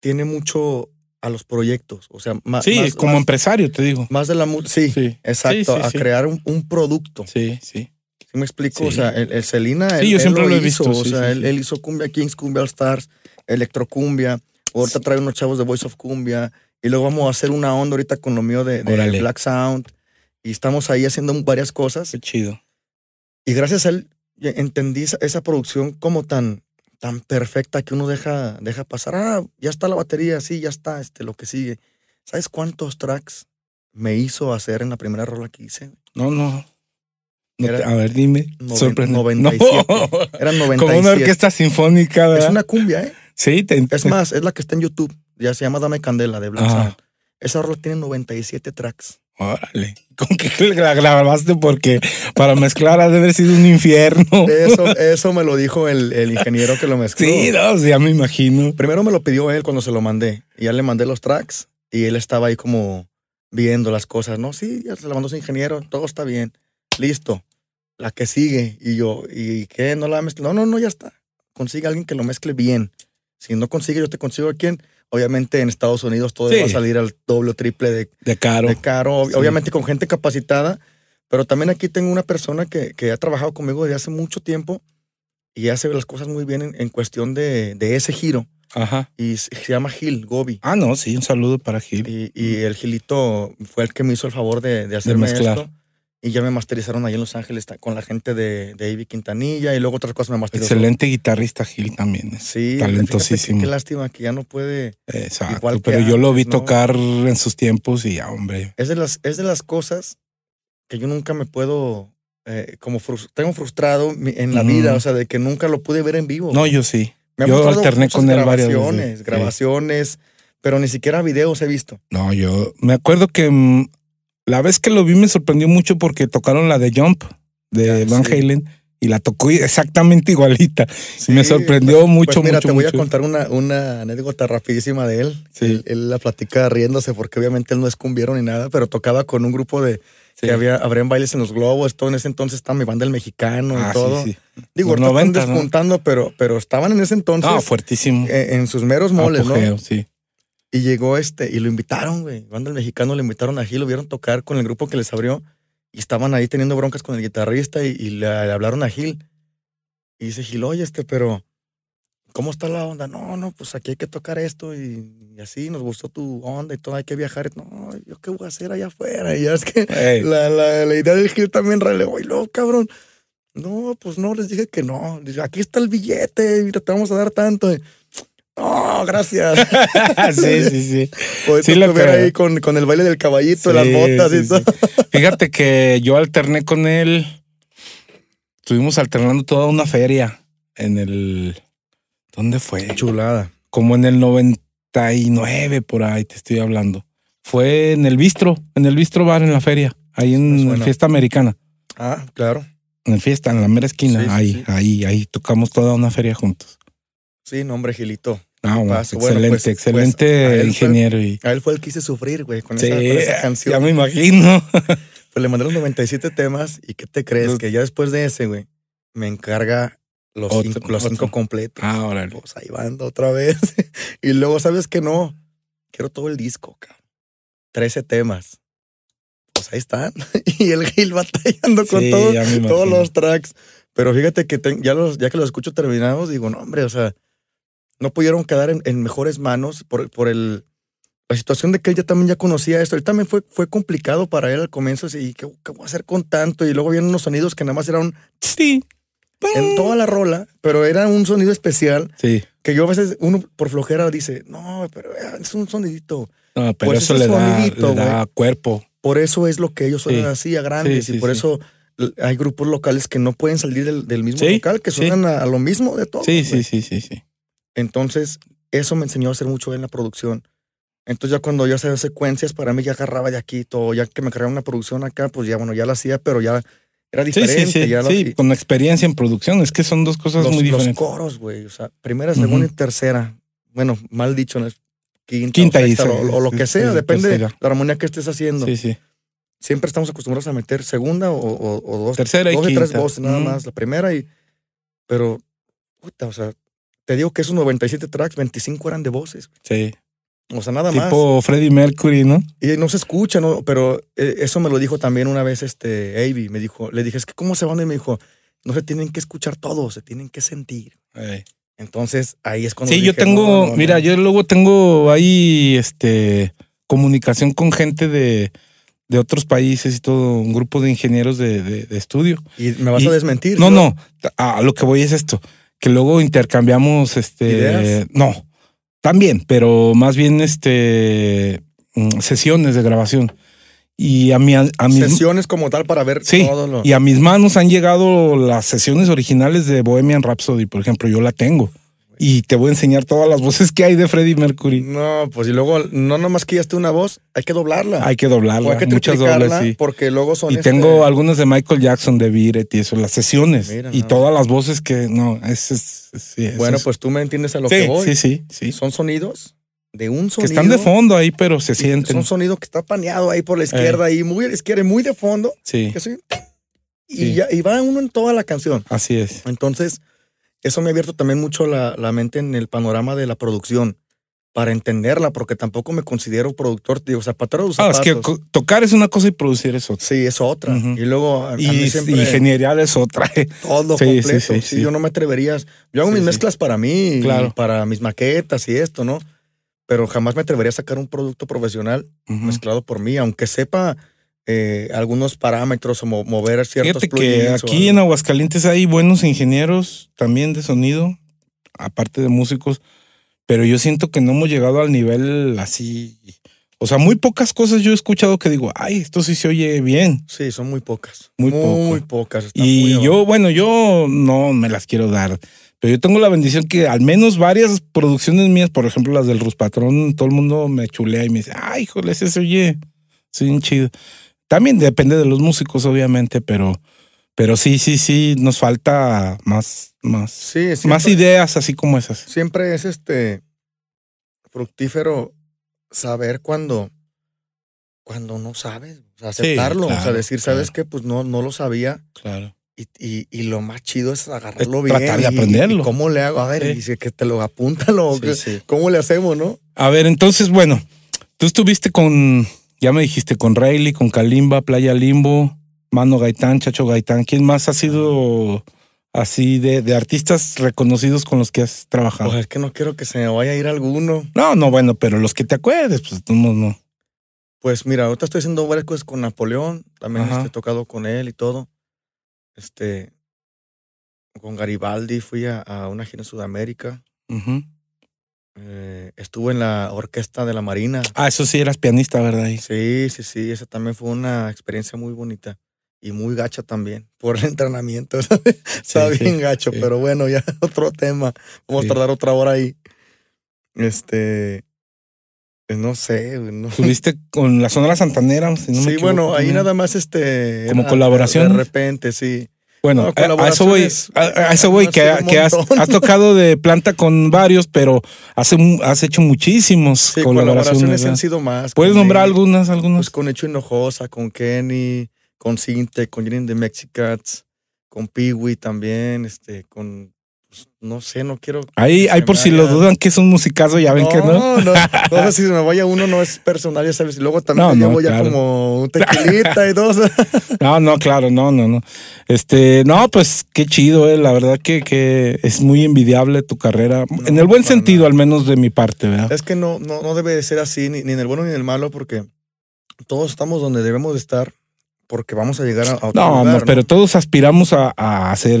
B: tiene mucho, a los proyectos. O sea, más.
A: Sí,
B: más-
A: como
B: más-
A: empresario, te digo.
B: Más de la música. Sí,
A: Sí.
B: exacto.
A: Sí, sí,
B: a crear un, un producto.
A: Sí, sí.
B: ¿Sí me explico? O sea, el, el Celina,
A: Sí,
B: él,
A: yo
B: él
A: siempre lo he
B: hizo,
A: visto,
B: O sea, él, hizo Cumbia Kings, Cumbia All Stars, Electrocumbia. Ahorita trae unos chavos de Voice of Cumbia. Y luego vamos a hacer una onda ahorita con lo mío de, de. Black Sound. Y estamos ahí haciendo varias cosas.
A: Qué chido.
B: Y gracias a él ya entendí esa, esa producción como tan, tan perfecta que uno deja, deja pasar. Ah, ya está la batería, sí, ya está, este, lo que sigue. ¿Sabes cuántos tracks me hizo hacer en la primera rola que hice?
A: No, no. No
B: Era
A: te- a ver, dime. Sorprende.
B: 97.
A: No.
B: Eran 97.
A: Como una orquesta sinfónica,
B: Es una cumbia, ¿eh?
A: Sí, te
B: Es más, es la que está en YouTube. Ya se llama Dame Candela de Black. Esa rola tiene 97 tracks.
A: Órale. ¿Con qué la grabaste? Porque para mezclar ha de haber sido un infierno.
B: Eso, eso me lo dijo el, el ingeniero que lo mezcló.
A: Sí, no, ya me imagino.
B: Primero me lo pidió él cuando se lo mandé. Y ya le mandé los tracks. Y él estaba ahí como viendo las cosas. No, sí, ya se lo mandó su ingeniero. Todo está bien. Listo. La que sigue. Y yo, ¿y qué? ¿No la mezcla? No, no, no, ya está. Consigue a alguien que lo mezcle bien. Si no consigue, yo te consigo a quién. Obviamente en Estados Unidos todo
A: Sí.
B: va a salir al doble o triple de,
A: De caro.
B: de caro.
A: Sí.
B: Obviamente con gente capacitada. Pero también aquí tengo una persona que, que ha trabajado conmigo desde hace mucho tiempo y hace las cosas muy bien en, en cuestión de, de ese giro.
A: Ajá.
B: Y se se llama Gil Gobi.
A: Ah, no, sí, un saludo para Gil.
B: Y, y el Gilito fue el que me hizo el favor de, de hacerme
A: mezclar.
B: esto. Y ya me masterizaron ahí en Los Ángeles con la gente de, de Ivy Quintanilla y luego otras cosas me masterizaron.
A: Excelente guitarrista Gil también.
B: Sí,
A: talentosísimo.
B: que Qué lástima que ya no puede.
A: Exacto.
B: Igual
A: pero yo lo vi
B: ¿no?
A: tocar en sus tiempos y ya, hombre.
B: Es de las, es de las cosas que yo nunca me puedo. eh, como tengo frustrado en la vida, o sea, de que nunca lo pude ver en vivo.
A: No, yo sí.
B: me
A: yo alterné con él varias veces,
B: grabaciones,
A: sí.
B: grabaciones, pero ni siquiera videos he visto.
A: No, yo me acuerdo que mm, la vez que lo vi me sorprendió mucho porque tocaron la de Jump de Van
B: sí.
A: Halen y la tocó exactamente igualita.
B: Sí,
A: me sorprendió mucho,
B: Pues mira,
A: mucho,
B: te voy
A: mucho.
B: a contar una, una anécdota rapidísima de él.
A: Sí.
B: Él, él la platica riéndose porque obviamente él no es cumbiero ni nada, pero tocaba con un grupo de
A: Sí.
B: que había, habrían bailes en los globos, todo en ese entonces estaba mi banda el mexicano y
A: Ah,
B: todo. Digo,
A: Los
B: ahorita están
A: 90, ¿no?
B: despuntando, pero, pero estaban en ese entonces
A: No, fuertísimo.
B: en sus meros moles,
A: Apogeo,
B: ¿no?
A: sí.
B: Y llegó este, y lo invitaron, güey. Banda el mexicano le invitaron a Gil, lo vieron tocar con el grupo que les abrió. Y estaban ahí teniendo broncas con el guitarrista y, y le, le hablaron a Gil. Y dice Gil, oye, este, pero ¿cómo está la onda? No, no, pues aquí hay que tocar esto y, y así, nos gustó tu onda y todo, hay que viajar. No, ¿yo qué voy a hacer allá afuera? Y ya es que
A: Ey,
B: la, la, la idea del Gil también relevó. Y luego, cabrón, no, pues no, les dije que no. Aquí está el billete, mira, te vamos a dar tanto. Y, no, gracias.
A: sí, sí, sí.
B: Podés
A: Sí, lo
B: estuviera
A: creo.
B: ahí con, con el baile del caballito, las
A: Sí,
B: botas y
A: sí,
B: todo.
A: Fíjate que yo alterné con él. Estuvimos alternando toda una feria en el. ¿Dónde fue?
B: Chulada.
A: Como en el 99, por ahí te estoy hablando. Fue en el bistro, en el bistro bar en la feria, ahí en
B: suena.
A: Fiesta Americana.
B: Ah, claro.
A: En el Fiesta, en la mera esquina. Ahí, ahí, ahí tocamos toda una feria juntos.
B: Sí, no, hombre, Gilito.
A: Ah, bueno, excelente,
B: pues- pues,
A: excelente
B: fue-
A: ingeniero. y,
B: A él fue el que hice sufrir, güey, con,
A: sí,
B: esa, con esa canción.
A: ya me imagino.
B: Pues le mandé los 97 temas y ¿qué te crees?
A: Los-
B: Que ya después de ese, güey, me encarga los,
A: Otro,
B: cinco, los
A: otro.
B: cinco completos.
A: Ah, órale.
B: Pues ahí van otra vez. y luego, ¿sabes qué? No, quiero todo el disco, cabrón. 13 temas. Pues ahí están. y el Gil batallando con
A: Sí,
B: todo- todos los tracks. Pero fíjate que ya, los, ya que los escucho terminados, digo, no, hombre, o sea, no pudieron quedar en, en mejores manos por, por el, la situación de que él ya también ya conocía esto. Él también fue, fue complicado para él al comienzo. Así, ¿qué, qué voy a hacer con tanto? Y luego vienen unos sonidos que nada más eran
A: Sí.
B: en toda la rola, pero era un sonido especial
A: Sí.
B: que yo a veces, uno por flojera dice, no, pero eh, es un sonidito.
A: No, pero
B: Pues
A: eso le da,
B: sonidito,
A: le da cuerpo.
B: Por eso es lo que ellos suenan
A: Sí.
B: así a grandes
A: Sí,
B: y por
A: sí.
B: eso hay grupos locales que no pueden salir del, del mismo
A: Sí,
B: local, que
A: sí.
B: suenan a, a lo mismo de todo.
A: Sí, sí, sí, sí, sí.
B: Entonces, eso me enseñó a hacer mucho en la producción. Entonces, ya cuando yo hacía secuencias, para mí ya agarraba de aquí todo. Ya que me cargaba una producción acá, pues ya, bueno, ya la hacía, pero ya era
A: Sí,
B: diferente.
A: sí, sí,
B: ya lo-
A: sí,
B: y
A: con experiencia en producción. Es que son dos cosas
B: los,
A: muy
B: los
A: diferentes.
B: coros, güey. O sea, primera, segunda y tercera. Bueno, mal dicho, quinta,
A: Quinta
B: o,
A: y
B: sexta, o, o lo que
A: sí,
B: sea,
A: sí,
B: depende de la armonía que estés haciendo.
A: Sí, sí.
B: Siempre estamos acostumbrados a meter segunda o, o- dos,
A: Tercera y
B: dos y tres voces nada más. La primera y. Pero, puta, o sea, te digo que esos 97 tracks, 25 eran de voces.
A: Sí.
B: O sea, nada más.
A: Tipo Freddie Mercury, ¿no?
B: Y no se escucha, ¿no? Pero eh, eso me lo dijo también una vez este Avi. Me dijo, le dije, es que ¿cómo se van? Y me dijo, no se tienen que escuchar todos, se tienen que sentir. Entonces, ahí es cuando.
A: Sí, yo tengo, mira, yo luego tengo ahí este comunicación con gente de, de otros países y todo, un grupo de ingenieros de, de, estudio.
B: ¿Y me vas a desmentir?
A: No, no, a lo que voy es esto, que luego intercambiamos este. No, también, pero más bien este mm, sesiones de grabación. Y a mi, a
B: Sesiones como tal para ver
A: sí, Y a mis manos han llegado las sesiones originales de Bohemian Rhapsody, por ejemplo, yo la tengo. Y te voy a enseñar todas las voces que hay de Freddie Mercury.
B: No, pues y luego, no nomás que ya esté una voz, hay que doblarla.
A: Hay que doblarla. hay que muchas dobles, sí.
B: Porque luego son.
A: Y este tengo algunas de Michael Jackson, de Biret y eso, las sesiones. y todas las voces que. No, es. es,
B: bueno, pues tú me entiendes a lo que voy.
A: Sí, sí, sí.
B: Son sonidos de un sonido.
A: Que están de fondo ahí, pero se sienten. Es
B: un sonido que está paneado ahí por la izquierda, ahí muy a la izquierda y muy de fondo.
A: Sí.
B: y, Ya, y va uno en toda la canción.
A: Así es.
B: Entonces, eso me ha abierto también mucho la, la mente en el panorama de la producción para entenderla, porque tampoco me considero productor, tío. O sea, para los
A: Ah, es que tocar es una cosa y producir es otra.
B: Sí, es otra. Y luego.
A: A, y, ingeniería es otra.
B: Todo completo. Sí, yo no me atrevería. Yo hago mis mezclas para mí, claro. para mis maquetas y esto, ¿no? pero jamás me atrevería a sacar un producto profesional mezclado por mí, aunque sepa eh, algunos parámetros o mover ciertos
A: Fíjate que aquí en Aguascalientes hay buenos ingenieros también de sonido, aparte de músicos, pero yo siento que no hemos llegado al nivel así. O sea, muy pocas cosas yo he escuchado que digo, ay, esto sí se oye bien.
B: Sí, son muy pocas.
A: Muy,
B: muy pocas.
A: Y yo, bueno, yo no me las quiero dar. Pero yo tengo la bendición que al menos varias producciones mías, por ejemplo las del Rus Patrón, todo el mundo me chulea y me dice, ay, híjole, ese se oye, sí, chido. También depende de los músicos, obviamente, pero, pero sí, sí, sí, nos falta más, más, más ideas así como esas.
B: Siempre es este fructífero saber cuando, cuando no sabes, aceptarlo, o sea, decir, ¿sabes qué? Pues no, no lo sabía.
A: Claro.
B: Y, y, lo más chido es agarrarlo bien.
A: Tratar de aprenderlo.
B: ¿Cómo le hago? A ver, dice que te lo apúntalo. ¿Cómo le hacemos, no?
A: A ver, entonces, bueno, tú estuviste con, ya me dijiste, con Rayleigh, con Kalimba, Playa Limbo, Mano Gaitán, Chacho Gaitán. ¿Quién más ha sido así de, de, artistas reconocidos con los que has trabajado?
B: Pues es que no quiero que se me vaya a ir alguno.
A: No, no, bueno, pero los que te acuerdes, pues no, no.
B: Pues mira, ahorita estoy haciendo varias cosas con Napoleón, también he tocado con él y todo. Este, con Garibaldi fui a, una gira en Sudamérica. Eh, estuve en la orquesta de la Marina.
A: Ah, eso sí, eras pianista, ¿verdad?
B: Sí, sí, sí, esa también fue una experiencia muy bonita y muy gacha también por el entrenamiento. Está bien gacho, pero bueno, ya otro tema. Vamos a tardar otra hora ahí. Este, pues no sé. No.
A: ¿Tuviste con la Sonora Santanera?
B: sí, bueno, ahí nada más este.
A: Como colaboración.
B: De repente, sí.
A: Bueno, a, eso voy, a, eso voy, que, has, tocado de planta con varios, pero has, has hecho muchísimos
B: sí, colaboraciones. han sido más.
A: ¿Puedes nombrar algunas, algunas?
B: Pues con Hecho Hinojosa, con Kenny, con Cinte, con Jenny de Mexicats, con Peewee también, este, con no sé, no quiero.
A: Ahí, ahí por si lo dudan que es un musicazo, ya ven que no.
B: No, no, no si se me vaya uno no es personal, ya sabes. Y luego también me llevo ya como un tequilita y todo.
A: no, no, claro, no, no, no. Este, no, pues qué chido, eh. La verdad que, que es muy envidiable tu carrera. en el buen sentido, al menos de mi parte, ¿verdad?
B: Es que no, no, no debe de ser así, ni, ni en el bueno ni en el malo, porque todos estamos donde debemos de estar porque vamos a llegar a, otro
A: no, no, pero todos aspiramos a, hacer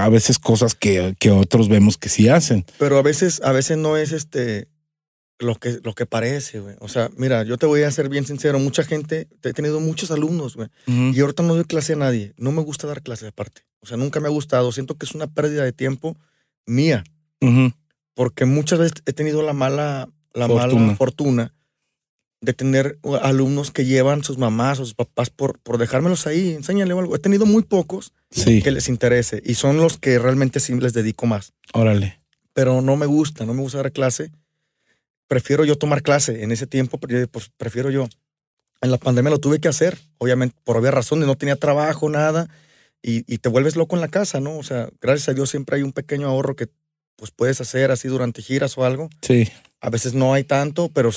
A: a veces cosas que, que, otros vemos que sí hacen.
B: Pero a veces, a veces no es este lo que, lo que parece, güey. O sea, mira, yo te voy a ser bien sincero. Mucha gente, he tenido muchos alumnos, güey. Y ahorita no doy clase a nadie. No me gusta dar clase aparte. O sea, nunca me ha gustado. Siento que es una pérdida de tiempo mía. Porque muchas veces he tenido la mala, la mala fortuna de tener alumnos que llevan sus mamás o sus papás por, por dejármelos ahí, enséñale algo. He tenido muy pocos que les interese y son los que realmente sí les dedico más.
A: Órale.
B: Pero no me gusta, no me gusta dar clase. Prefiero yo tomar clase en ese tiempo, pues prefiero yo. En la pandemia lo tuve que hacer, obviamente por obvias razones, no tenía trabajo, nada, y, y te vuelves loco en la casa, ¿no? O sea, gracias a Dios siempre hay un pequeño ahorro que pues puedes hacer así durante giras o algo.
A: Sí
B: A veces no hay tanto, pero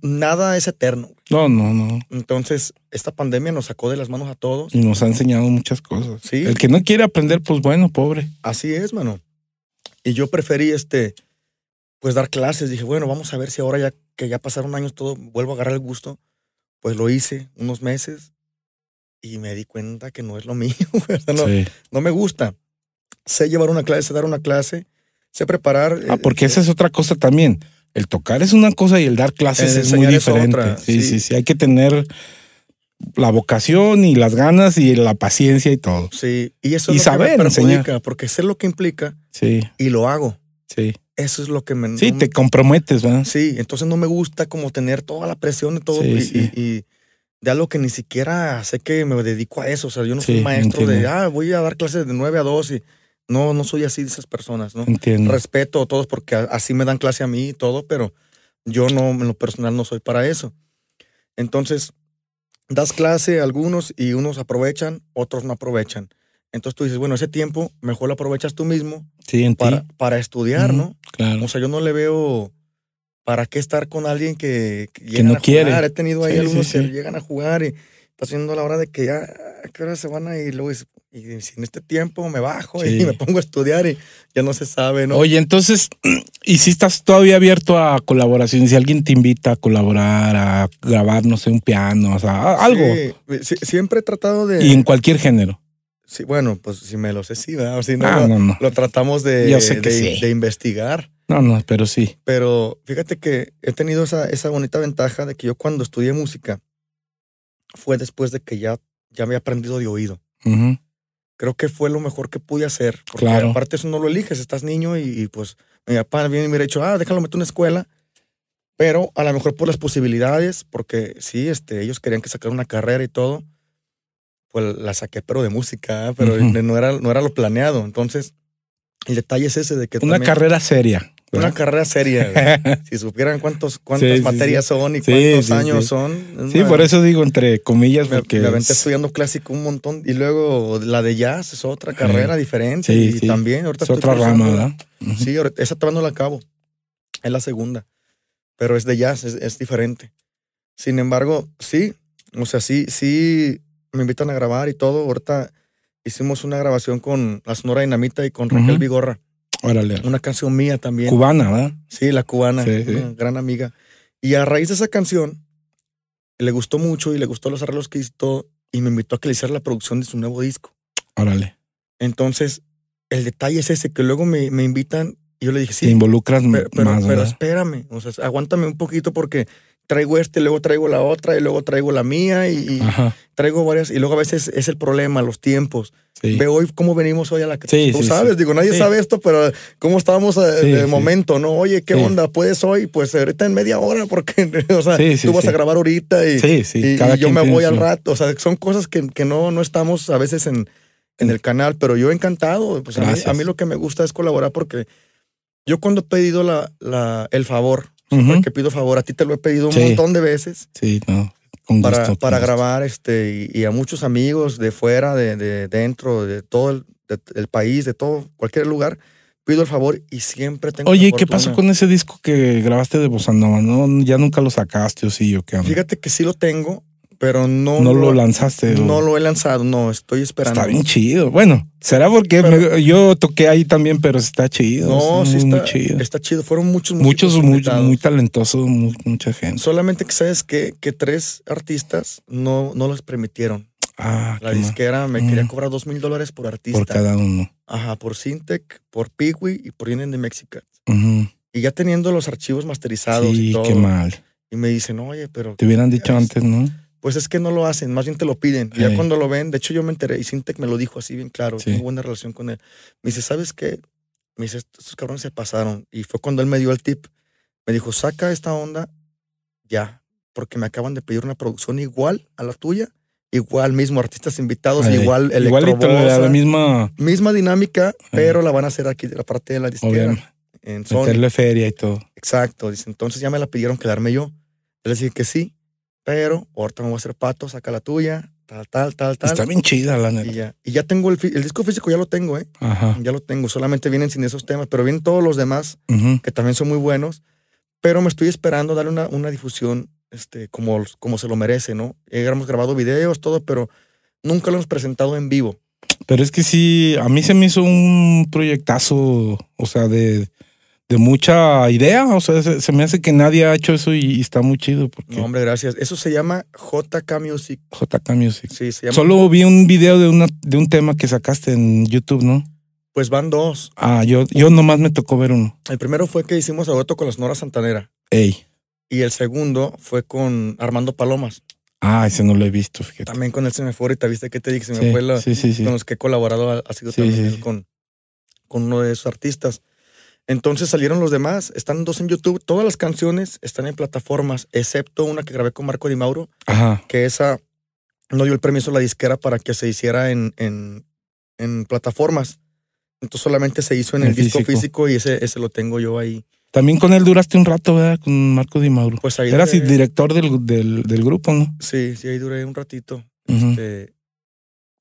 B: nada es eterno.
A: No, no, no.
B: Entonces, esta pandemia nos sacó de las manos a todos.
A: Y nos ha enseñado muchas cosas. Sí. El que no quiere aprender, pues bueno, pobre.
B: Así es, mano. Y yo preferí este, pues dar clases. Dije, bueno, vamos a ver si ahora ya que ya pasaron años todo, vuelvo a agarrar el gusto. Pues lo hice unos meses y me di cuenta que no es lo mío. No, no me gusta. Sé llevar una clase, sé dar una clase, sé preparar.
A: Ah, porque esa es otra cosa también el tocar es una cosa y el dar clases es muy diferente. sí, sí, sí, Hay que tener la vocación y las ganas y la paciencia y todo.
B: Sí, y eso es lo saber que me enseñar. porque sé lo que implica.
A: Sí.
B: Y lo hago.
A: Sí.
B: Eso es lo que me.
A: Sí, te comprometes, ¿verdad?
B: Sí, entonces no me gusta como tener toda la presión de todo y, de algo que ni siquiera sé que me dedico a eso. O sea, yo no soy maestro de, ah, voy a dar clases de 9 a 2 y no, no soy así de esas personas, ¿no?
A: Entiendo.
B: Respeto a todos porque así me dan clase a mí y todo, pero yo no, en lo personal no soy para eso. Entonces, das clase a algunos y unos aprovechan, otros no aprovechan. Entonces tú dices, bueno, ese tiempo mejor lo aprovechas tú mismo para, para estudiar, ¿no?
A: Claro.
B: O sea, yo no le veo para qué estar con alguien que,
A: que, no quiere.
B: He tenido ahí algunos que llegan a jugar y pasando la hora de que ya, ¿a qué hora se van a ir? Luego y si en este tiempo me bajo y me pongo a estudiar y ya no se sabe, ¿no?
A: Oye, entonces, ¿y si estás todavía abierto a colaboración? Si alguien te invita a colaborar, a grabar, no sé, un piano, o sea, algo.
B: Sí, siempre he tratado de...
A: Y en cualquier género.
B: Sí, bueno, pues si me lo sé, sí, ¿verdad? O si no, ah, no, no, lo tratamos de, de, investigar.
A: No, no, pero sí.
B: Pero fíjate que he tenido esa, esa bonita ventaja de que yo cuando estudié música fue después de que ya, ya había aprendido de oído creo que fue lo mejor que pude hacer. Porque claro. aparte eso no lo eliges, estás niño y, pues mi papá viene y me ha dicho, ah, déjalo meter en una escuela. Pero a lo mejor por las posibilidades, porque sí, este, ellos querían que sacara una carrera y todo, pues la saqué, pero de música, pero no, era, no era lo planeado. Entonces, el detalle es ese de que...
A: Una carrera seria.
B: Una carrera seria. si supieran cuántos, cuántas materias son y cuántos años son.
A: Sí, por eso digo entre comillas.
B: Me,
A: porque
B: me aventé estudiando clásico un montón. Y luego la de jazz es otra carrera diferente. y también ahorita
A: es otra rama, ¿verdad?
B: Sí, esa todavía no la acabo. Es la segunda. Pero es de jazz, es, es, diferente. Sin embargo, sí. O sea, sí, sí me invitan a grabar y todo. Ahorita hicimos una grabación con la Sonora Dinamita y con Raquel Vigorra
A: Órale.
B: Una canción mía también.
A: Cubana, ¿verdad?
B: Sí, la cubana, una gran amiga. Y a raíz de esa canción, le gustó mucho y le gustó los arreglos que hizo y me invitó a que le hiciera la producción de su nuevo disco.
A: Órale.
B: Entonces, el detalle es ese, que luego me, me invitan y yo le dije, sí.
A: Te involucras
B: pero,
A: más.
B: Pero, espérame, o sea, aguántame un poquito porque traigo este, luego traigo la otra y luego traigo la mía y, traigo varias. Y luego a veces es el problema, los tiempos. Veo hoy cómo venimos hoy a la
A: sí,
B: Tú sabes, digo, nadie sabe esto, pero cómo estábamos en el momento, ¿no? Oye, ¿qué onda? ¿Puedes hoy? Pues ahorita en media hora, porque, o sea, tú vas a grabar ahorita y, y, yo me voy al rato. O sea, son cosas que, que no, no estamos a veces en, en el canal, pero yo encantado. Pues a mí, a mí, lo que me gusta es colaborar porque yo cuando he pedido la, la, el favor, que pido favor, a ti te lo he pedido un montón de veces.
A: Sí, no
B: para, para grabar este, y, a muchos amigos de fuera, de, de dentro, de todo el, país, de todo, cualquier lugar, pido el favor y siempre tengo.
A: Oye, ¿qué pasó con ese disco que grabaste de Bossa Nova? ¿No? ¿Ya nunca lo sacaste o sí o qué?
B: Fíjate que sí lo tengo, pero no,
A: no lo, lanzaste.
B: No lo he lanzado, no, estoy esperando.
A: Está bien chido. Bueno, será porque yo toqué ahí también, pero está chido.
B: No, sí está, chido. Está chido. Fueron muchos
A: Muchos, muy, muy talentosos, mucha gente.
B: Solamente que sabes que, que tres artistas no, no los permitieron.
A: Ah,
B: la disquera me quería mm. cobrar dos mil dólares por artista.
A: Por cada uno.
B: Ajá, por Syntec, por Pigui y por Indian de México. Y ya teniendo los archivos masterizados y todo.
A: qué mal.
B: Y me dicen, oye, pero.
A: Te hubieran dicho antes, ¿no?
B: Pues es que no lo hacen, más bien te lo piden. Y ya cuando lo ven, de hecho yo me enteré y Sintec me lo dijo así bien claro, tengo buena relación con él. Me dice, ¿sabes qué? Me dice, estos cabrones se pasaron. Y fue cuando él me dio el tip. Me dijo, saca esta onda ya, porque me acaban de pedir una producción igual a la tuya, igual mismo, artistas invitados, igual el
A: la misma...
B: Misma dinámica, pero la van a hacer aquí de la parte de la disquera.
A: En Meterle feria y todo.
B: Exacto. Dice, entonces ya me la pidieron quedarme yo. Le dije que sí pero ahorita me voy a hacer pato, saca la tuya, tal, tal, tal, tal.
A: Está bien chida la neta.
B: Y ya, y ya tengo el, el, disco físico, ya lo tengo, ¿eh? Ajá. Ya lo tengo, solamente vienen sin esos temas, pero vienen todos los demás, que también son muy buenos. pero me estoy esperando darle una, una difusión este, como, como se lo merece, ¿no? Hemos grabado videos, todo, pero nunca lo hemos presentado en vivo.
A: Pero es que sí, a mí se me hizo un proyectazo, o sea, de, de mucha idea. O sea, se, me hace que nadie ha hecho eso y, está muy chido. Porque...
B: No, hombre, gracias. Eso se llama JK Music.
A: JK Music.
B: Sí, se llama.
A: Solo vi un video de, una, de un tema que sacaste en YouTube, ¿no?
B: Pues van dos.
A: Ah, yo, yo nomás me tocó ver uno.
B: El primero fue que hicimos a con la Sonora Santanera.
A: Ey.
B: Y el segundo fue con Armando Palomas.
A: Ah, ese no lo he visto, fíjate.
B: También con él se me fue ahorita, ¿viste que te dije? Se me fue
A: sí, sí,
B: con los que he colaborado, ha sido también con, con uno de esos artistas. Entonces salieron los demás, están dos en YouTube, todas las canciones están en plataformas, excepto una que grabé con Marco Di Mauro,
A: Ajá.
B: que esa no dio el permiso a la disquera para que se hiciera en, en, en plataformas. Entonces solamente se hizo en el, disco físico. y ese, ese lo tengo yo ahí.
A: También con él duraste un rato, ¿verdad? Con Marco Di Mauro.
B: Pues ahí
A: Eras el director del, del, del, grupo, ¿no?
B: Sí, sí, ahí duré un ratito. este,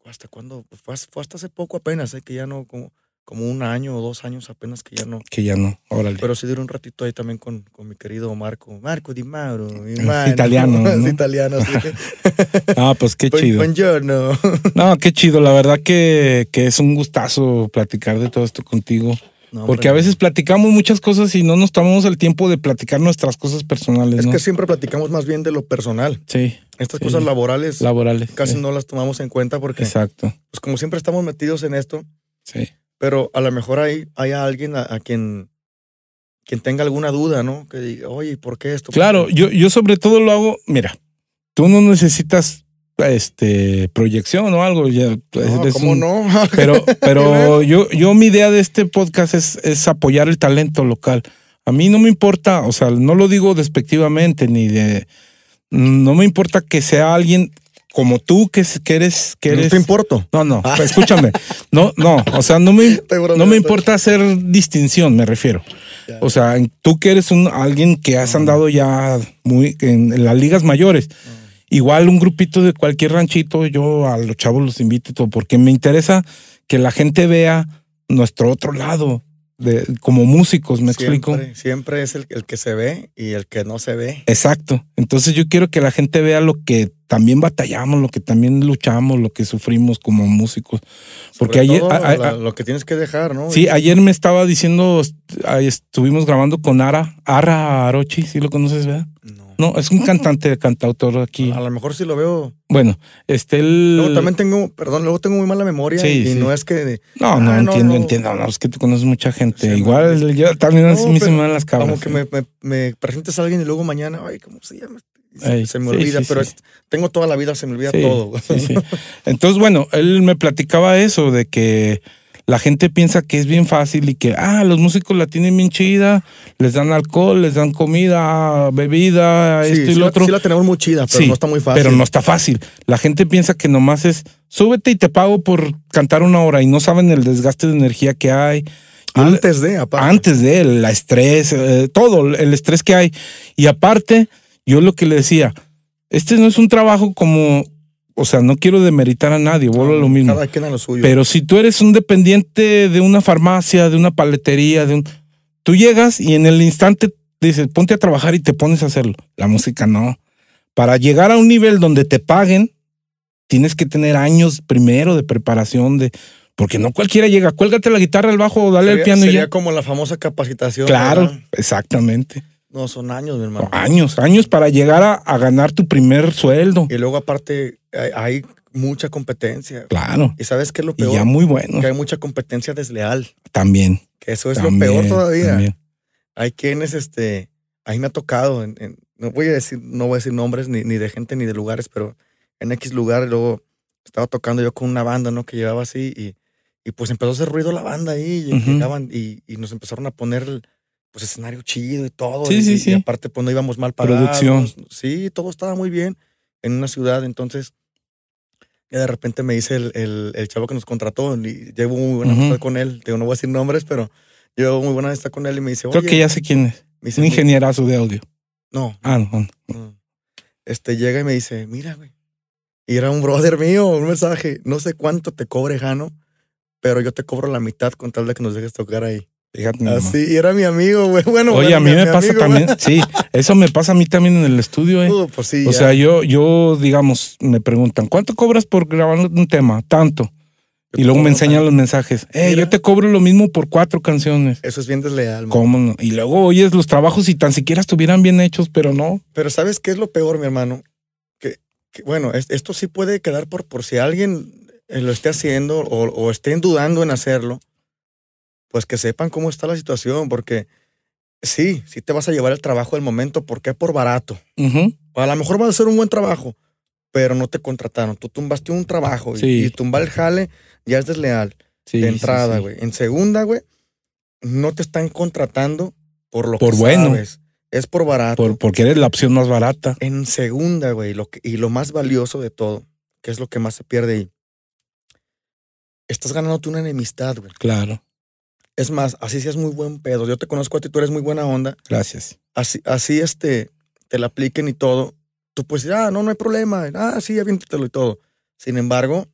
B: ¿Hasta cuándo? Pues fue, fue, hasta hace poco apenas, ¿eh? que ya no, como, como un año o dos años apenas que ya no.
A: Que ya no, órale.
B: Pero sí duré un ratito ahí también con, con mi querido Marco. Marco Di Mauro, mi
A: italiano. ¿no?
B: Es italiano, sí.
A: ah, pues qué chido.
B: Buongiorno.
A: no, qué chido. La verdad que, que es un gustazo platicar de todo esto contigo. Porque a veces platicamos muchas cosas y no nos tomamos el tiempo de platicar nuestras cosas personales.
B: Es que siempre platicamos más bien de lo personal.
A: Sí.
B: Estas cosas laborales,
A: laborales
B: casi no las tomamos en cuenta porque.
A: Exacto.
B: Pues como siempre estamos metidos en esto.
A: Sí.
B: Pero a lo mejor hay, hay alguien a, quien, quien tenga alguna duda, ¿no? Que diga, oye, ¿por qué esto?
A: Claro, yo, yo sobre todo lo hago, mira, tú no necesitas este proyección o algo. Ya,
B: no, ¿cómo no?
A: pero pero yo, yo mi idea de este podcast es, es apoyar el talento local. A mí no me importa, o sea, no lo digo despectivamente ni de. No me importa que sea alguien como tú que, que eres que eres
B: no te importo.
A: No no ah. escúchame. No no o sea no me no me importa hacer distinción me refiero. O sea tú que eres un alguien que has andado ya muy en las ligas mayores. Igual un grupito de cualquier ranchito, yo a los chavos los invito y todo, porque me interesa que la gente vea nuestro otro lado, de, como músicos, ¿me explico?
B: Siempre es el, el, que se ve y el que no se ve.
A: Exacto. Entonces yo quiero que la gente vea lo que también batallamos, lo que también luchamos, lo que sufrimos como músicos. Porque ayer...
B: lo que tienes que dejar, ¿no?
A: Sí, ayer me estaba diciendo, estuvimos grabando con Ara, Ara Arochi, ¿sí lo conoces, verdad?
B: No.
A: No, es un cantante, cantautor aquí.
B: A, lo mejor sí lo veo.
A: Bueno, este él.
B: Luego también tengo, perdón, luego tengo muy mala memoria sí, y, no es que.
A: no, no, ah, entiendo, entiendo. No, es que tú conoces mucha gente. Igual yo también así me se me dan las cabras.
B: Como que me, me, me, presentes a alguien y luego mañana, ay, ¿cómo se llama? Se, me olvida, pero tengo toda la vida, se me olvida todo.
A: Entonces, bueno, él me platicaba eso de que la gente piensa que es bien fácil y que, ah, los músicos la tienen bien chida, les dan alcohol, les dan comida, bebida, esto y lo otro.
B: Sí, la tenemos muy chida, pero no está muy fácil.
A: Pero no está fácil. La gente piensa que nomás es, súbete y te pago por cantar una hora y no saben el desgaste de energía que hay.
B: Antes de, aparte.
A: Antes de, el estrés, eh, todo, el estrés que hay. Y aparte, yo lo que le decía, este no es un trabajo como, o sea, no quiero demeritar a nadie, vuelvo a lo mismo.
B: Cada quien a lo suyo.
A: Pero si tú eres un dependiente de una farmacia, de una paletería, de un, tú llegas y en el instante dices, ponte a trabajar y te pones a hacerlo. La música no. Para llegar a un nivel donde te paguen, tienes que tener años primero de preparación, de porque no cualquiera llega, cuélgate la guitarra, el bajo, dale el piano
B: y
A: ya.
B: como la famosa capacitación.
A: Claro, exactamente.
B: No, son años, mi hermano.
A: años, años para llegar a, ganar tu primer sueldo.
B: Y luego aparte hay, mucha competencia.
A: Claro.
B: ¿Y sabes qué es lo peor?
A: Y ya muy bueno.
B: Que hay mucha competencia desleal.
A: También.
B: Que eso es lo peor todavía. Hay quienes, este, ahí me ha tocado, no voy a decir, no voy a decir nombres ni, ni de gente ni de lugares, pero en X lugar luego estaba tocando yo con una banda, ¿no? Que llevaba así y, y pues empezó a hacer ruido la banda ahí y llegaban y, y, nos empezaron a poner pues escenario chido y todo.
A: Sí,
B: y,
A: sí, sí.
B: Y aparte, pues no íbamos mal pagados.
A: Producción.
B: Sí, todo estaba muy bien en una ciudad. Entonces, ya de repente me dice el, el, el chavo que nos contrató, y llevo muy buena amistad con él. Digo, no voy a decir nombres, pero llevo muy buena amistad con él y me dice,
A: Creo que ya sé quién es. Me dice, un ingenierazo de audio.
B: No.
A: Ah, no, no.
B: Este llega y me dice, mira, güey. Y era un brother mío, un mensaje. No sé cuánto te cobre, Jano, pero yo te cobro la mitad con tal de que nos dejes tocar ahí.
A: Fíjate.
B: Así, y era mi amigo, güey. Bueno,
A: Oye,
B: bueno,
A: a mí me pasa
B: amigo,
A: también,
B: güey.
A: sí, eso me pasa a mí también en el estudio, eh.
B: Uh, pues sí,
A: O
B: ya.
A: sea, yo, yo, digamos, me preguntan, ¿cuánto cobras por grabar un tema? Tanto. Y luego me enseñan los mensajes. Eh,
B: Mira.
A: yo te cobro lo mismo por cuatro canciones.
B: Eso es bien desleal, man.
A: ¿Cómo no? Y luego oyes los trabajos y tan siquiera estuvieran bien hechos, pero no.
B: Pero ¿sabes qué es lo peor, mi hermano? Que, que, bueno, es- esto sí puede quedar por, por si alguien lo esté haciendo o, o estén dudando en hacerlo, pues que sepan cómo está la situación, porque sí, sí te vas a llevar el trabajo del momento, porque por barato. A lo mejor vas a hacer un buen trabajo, pero no te contrataron. Tú tumbaste un trabajo y-
A: Sí.
B: y, tumbar el jale ya es desleal.
A: Sí,
B: de entrada,
A: sí.
B: güey. En segunda, güey, no te están contratando por lo
A: Por
B: que
A: bueno.
B: sabes. Es por barato.
A: Por- porque eres la opción más barata.
B: En segunda, güey, lo que, y lo más valioso de todo, que es lo que más se pierde ahí, estás ganándote una enemistad, güey.
A: Claro.
B: Es más, así seas muy buen pedo. Yo te conozco a ti, tú eres muy buena onda.
A: Gracias.
B: Así, así este, te la apliquen y todo. Tú puedes decir, ah, no, no hay problema. Ah, sí, aviéntatelo y todo. Sin embargo,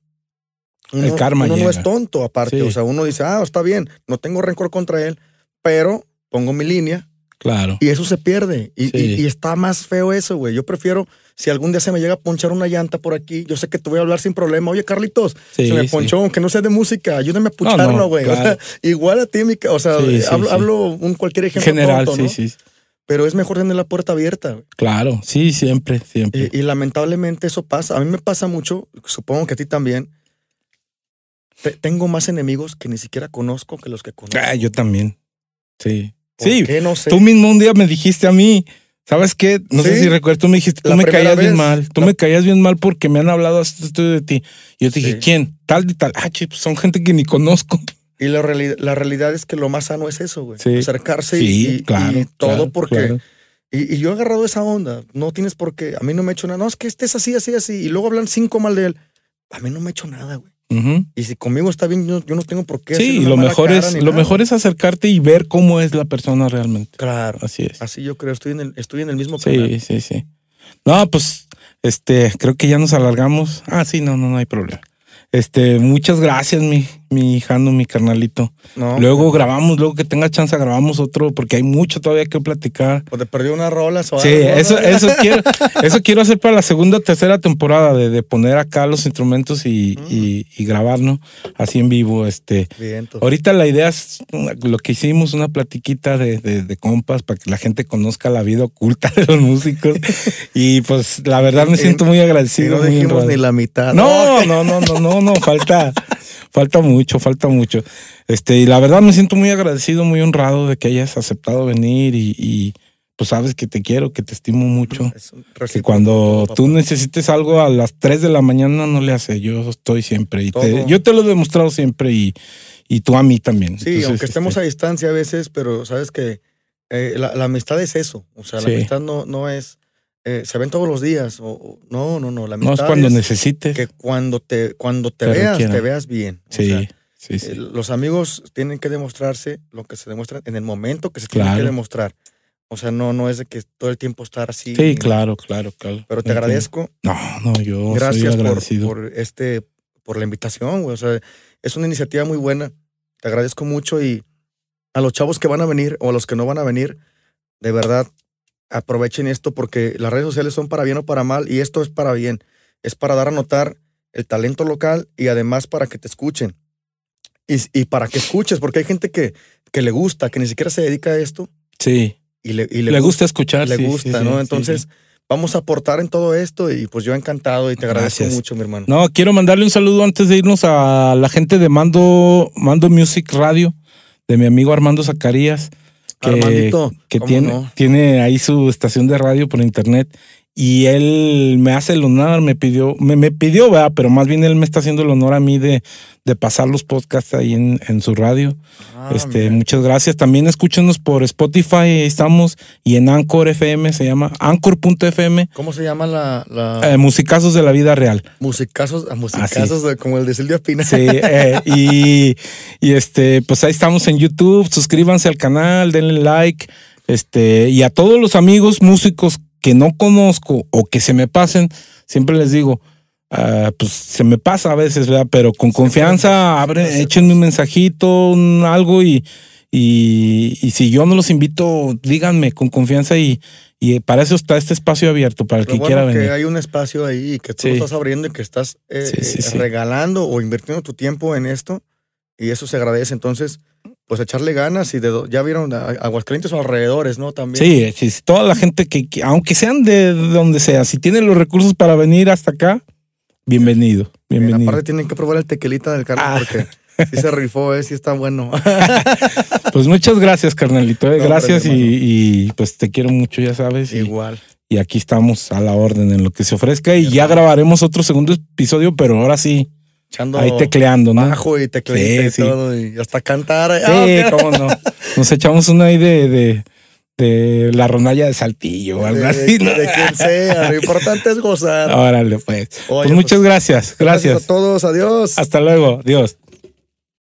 B: uno,
A: El karma
B: uno no es tonto, aparte.
A: Sí.
B: O sea, uno dice, ah, está bien, no tengo rencor contra él, pero pongo mi línea
A: Claro.
B: Y eso se pierde. Y,
A: Sí.
B: y- y está más feo eso, güey. Yo prefiero, si algún día se me llega a ponchar una llanta por aquí, yo sé que te voy a hablar sin problema. Oye, Carlitos,
A: Sí,
B: se me
A: sí.
B: ponchó, aunque no sea de música, ayúdame a
A: no,
B: pucharlo, güey. O sea,
A: claro.
B: igual a ti, mi o sea, hablo, un cualquier ejemplo
A: general,
B: ¿no?
A: sí, sí.
B: Pero es mejor tener la puerta abierta, güey.
A: Claro, sí, siempre, siempre.
B: Y, y lamentablemente eso pasa. A mí me pasa mucho, supongo que a ti también. Te- tengo más enemigos que ni siquiera conozco que los que conozco.
A: Ah, yo también. Sí.
B: ¿Por
A: Sí,
B: qué? No sé.
A: tú mismo un día me dijiste a mí, ¿sabes qué? No sé si recuerdas, tú me dijiste, tú
B: La
A: me caías bien mal, tú
B: la-
A: me caías bien mal porque me han hablado de ti. Y yo te dije,
B: Sí.
A: ¿quién? Tal y tal. Ah, che, pues son gente que ni conozco.
B: Y la, reali- la realidad es que lo más sano es eso, güey.
A: Sí.
B: Acercarse
A: Sí,
B: y,
A: claro.
B: y todo
A: claro,
B: porque...
A: claro.
B: Y, y yo he agarrado esa onda. No tienes por qué. A mí no me he hecho nada. No, es que estés así, así, así. Y luego hablan cinco mal de él. A mí no me he hecho nada, güey. Y si conmigo está bien, yo, yo no tengo por qué.
A: Sí, lo mejor es, lo
B: nada.
A: mejor es acercarte y ver cómo es la persona realmente.
B: Claro.
A: Así es.
B: Así yo creo. Estoy en el, estoy en el mismo canal.
A: Sí, sí, sí. No, pues, este, creo que ya nos alargamos. Ah, sí, no, no, no hay problema. Este, muchas gracias, mi, mi Jano, mi carnalito.
B: No.
A: Luego grabamos, luego que tenga chance grabamos otro, porque hay mucho todavía que platicar.
B: O te perdió una rola. o
A: Sí, eso, eso quiero, eso quiero hacer para la segunda o tercera temporada, de, de poner acá los instrumentos y, y, y grabar, ¿no? Así en vivo. Este.
B: Bien.
A: Ahorita la idea es lo que hicimos, una platiquita de, de, de compas para que la gente conozca la vida oculta de los músicos. y pues la verdad me siento muy
B: Y
A: agradecido.
B: no dijimos ni la mitad.
A: No, no, no, no, no, no, falta, falta mucho, falta mucho. Este, y la verdad me siento muy agradecido, muy honrado de que hayas aceptado venir y, y, pues sabes que te quiero, que te estimo mucho. Que cuando tú necesites algo a las 3 de la mañana no le hace, yo estoy siempre. Y te- yo te lo he demostrado siempre y, y tú a mí también.
B: Sí,
A: Entonces,
B: aunque estemos
A: este,
B: a distancia a veces, pero sabes que eh, la, la amistad es eso. O sea, la
A: Sí.
B: amistad no, no es. Eh, se ven todos los días. O, o- no, no, no. La
A: No es cuando
B: es
A: necesites.
B: que cuando te, cuando te
A: Te
B: veas, te veas bien. O
A: sí,
B: sea,
A: sí, sí.
B: eh, los amigos tienen que demostrarse lo que se demuestra en el momento que se tiene
A: Claro.
B: que demostrar. O sea, no, no es de que todo el tiempo estar así.
A: Sí, claro, claro, claro.
B: Pero te
A: Entiendo.
B: agradezco.
A: No, no, yo soy
B: Gracias por,
A: agradecido.
B: por este, por la invitación, güey. O sea, es una iniciativa muy buena. Te agradezco mucho y a los chavos que van a venir o a los que no van a venir, de verdad, aprovechen esto porque las redes sociales son para bien o para mal y esto es para bien. Es para dar a notar el talento local y además para que te escuchen. Y, y para que escuches, porque hay gente que, que le gusta, que ni siquiera se dedica a esto
A: Sí,
B: y le, y le
A: le, gusta escuchar.
B: le
A: sí,
B: gusta,
A: sí,
B: ¿no?
A: sí,
B: Entonces, vamos a aportar en todo esto y pues yo encantado y te agradezco
A: Gracias.
B: mucho, mi hermano.
A: No, quiero mandarle un saludo antes de irnos a la gente de Mando, Mando Music Radio, de mi amigo Armando Zacarías, que,
B: Armandito,
A: que
B: ¿cómo
A: tiene,
B: no?
A: tiene ahí su estación de radio por internet. Y él me hace el honor, me pidió, me, me pidió, ¿verdad? pero más bien él me está haciendo el honor a mí de, de pasar los podcasts ahí en, en su radio.
B: Ah,
A: este,
B: mira.
A: muchas gracias. También escúchenos por Spotify, ahí estamos, y en Anchor FM, se llama Anchor.fm,
B: ¿Cómo se llama la, la
A: eh, musicazos de la vida real.
B: musicazos, a musicazos de- como el de Silvia Pina?
A: Sí, eh, y, y este, pues ahí estamos en YouTube. Suscríbanse al canal, denle like. Este, y a todos los amigos músicos que no conozco o que se me pasen, siempre les digo, ah, pues se me pasa a veces, ¿verdad? Pero con confianza, abre, échenme un mensajito, un algo y, Y, y si yo no los invito, díganme con confianza y, y para eso está este espacio abierto, para el
B: Lo
A: que
B: bueno
A: quiera venir.
B: que hay un espacio ahí y que tú
A: Sí.
B: lo estás abriendo y que estás eh,
A: Sí, sí,
B: eh, regalando o invirtiendo tu tiempo en esto y eso se agradece. Entonces, pues echarle ganas y de, ya vieron a- Aguascalientes o alrededores, ¿no? También.
A: Sí, sí, sí, toda la gente que, que- aunque sean de donde sea, si tienen los recursos para venir hasta acá, bienvenido,
B: Bien,
A: bienvenido.
B: aparte tienen que probar el tequilita del Carlos
A: Ah.
B: porque sí se rifó, eh, sí está bueno.
A: Pues muchas gracias, carnalito. eh,
B: No,
A: gracias y, pues te quiero mucho, ya sabes.
B: Igual.
A: y aquí estamos a la orden en lo que se ofrezca y ya grabaremos otro segundo episodio, pero ahora sí,
B: Echando
A: ahí tecleando, ¿no?
B: bajo y y
A: Sí, sí.
B: todo y hasta cantar. eh.
A: Sí,
B: Ah, ok.
A: cómo no. Nos echamos una ahí de, de, de la ronalla de saltillo o algo así, ¿no?
B: de quien sea, lo importante es gozar.
A: Órale, pues.
B: Oye,
A: pues muchas
B: pues,
A: gracias, gracias.
B: a todos, adiós.
A: Hasta luego, Dios.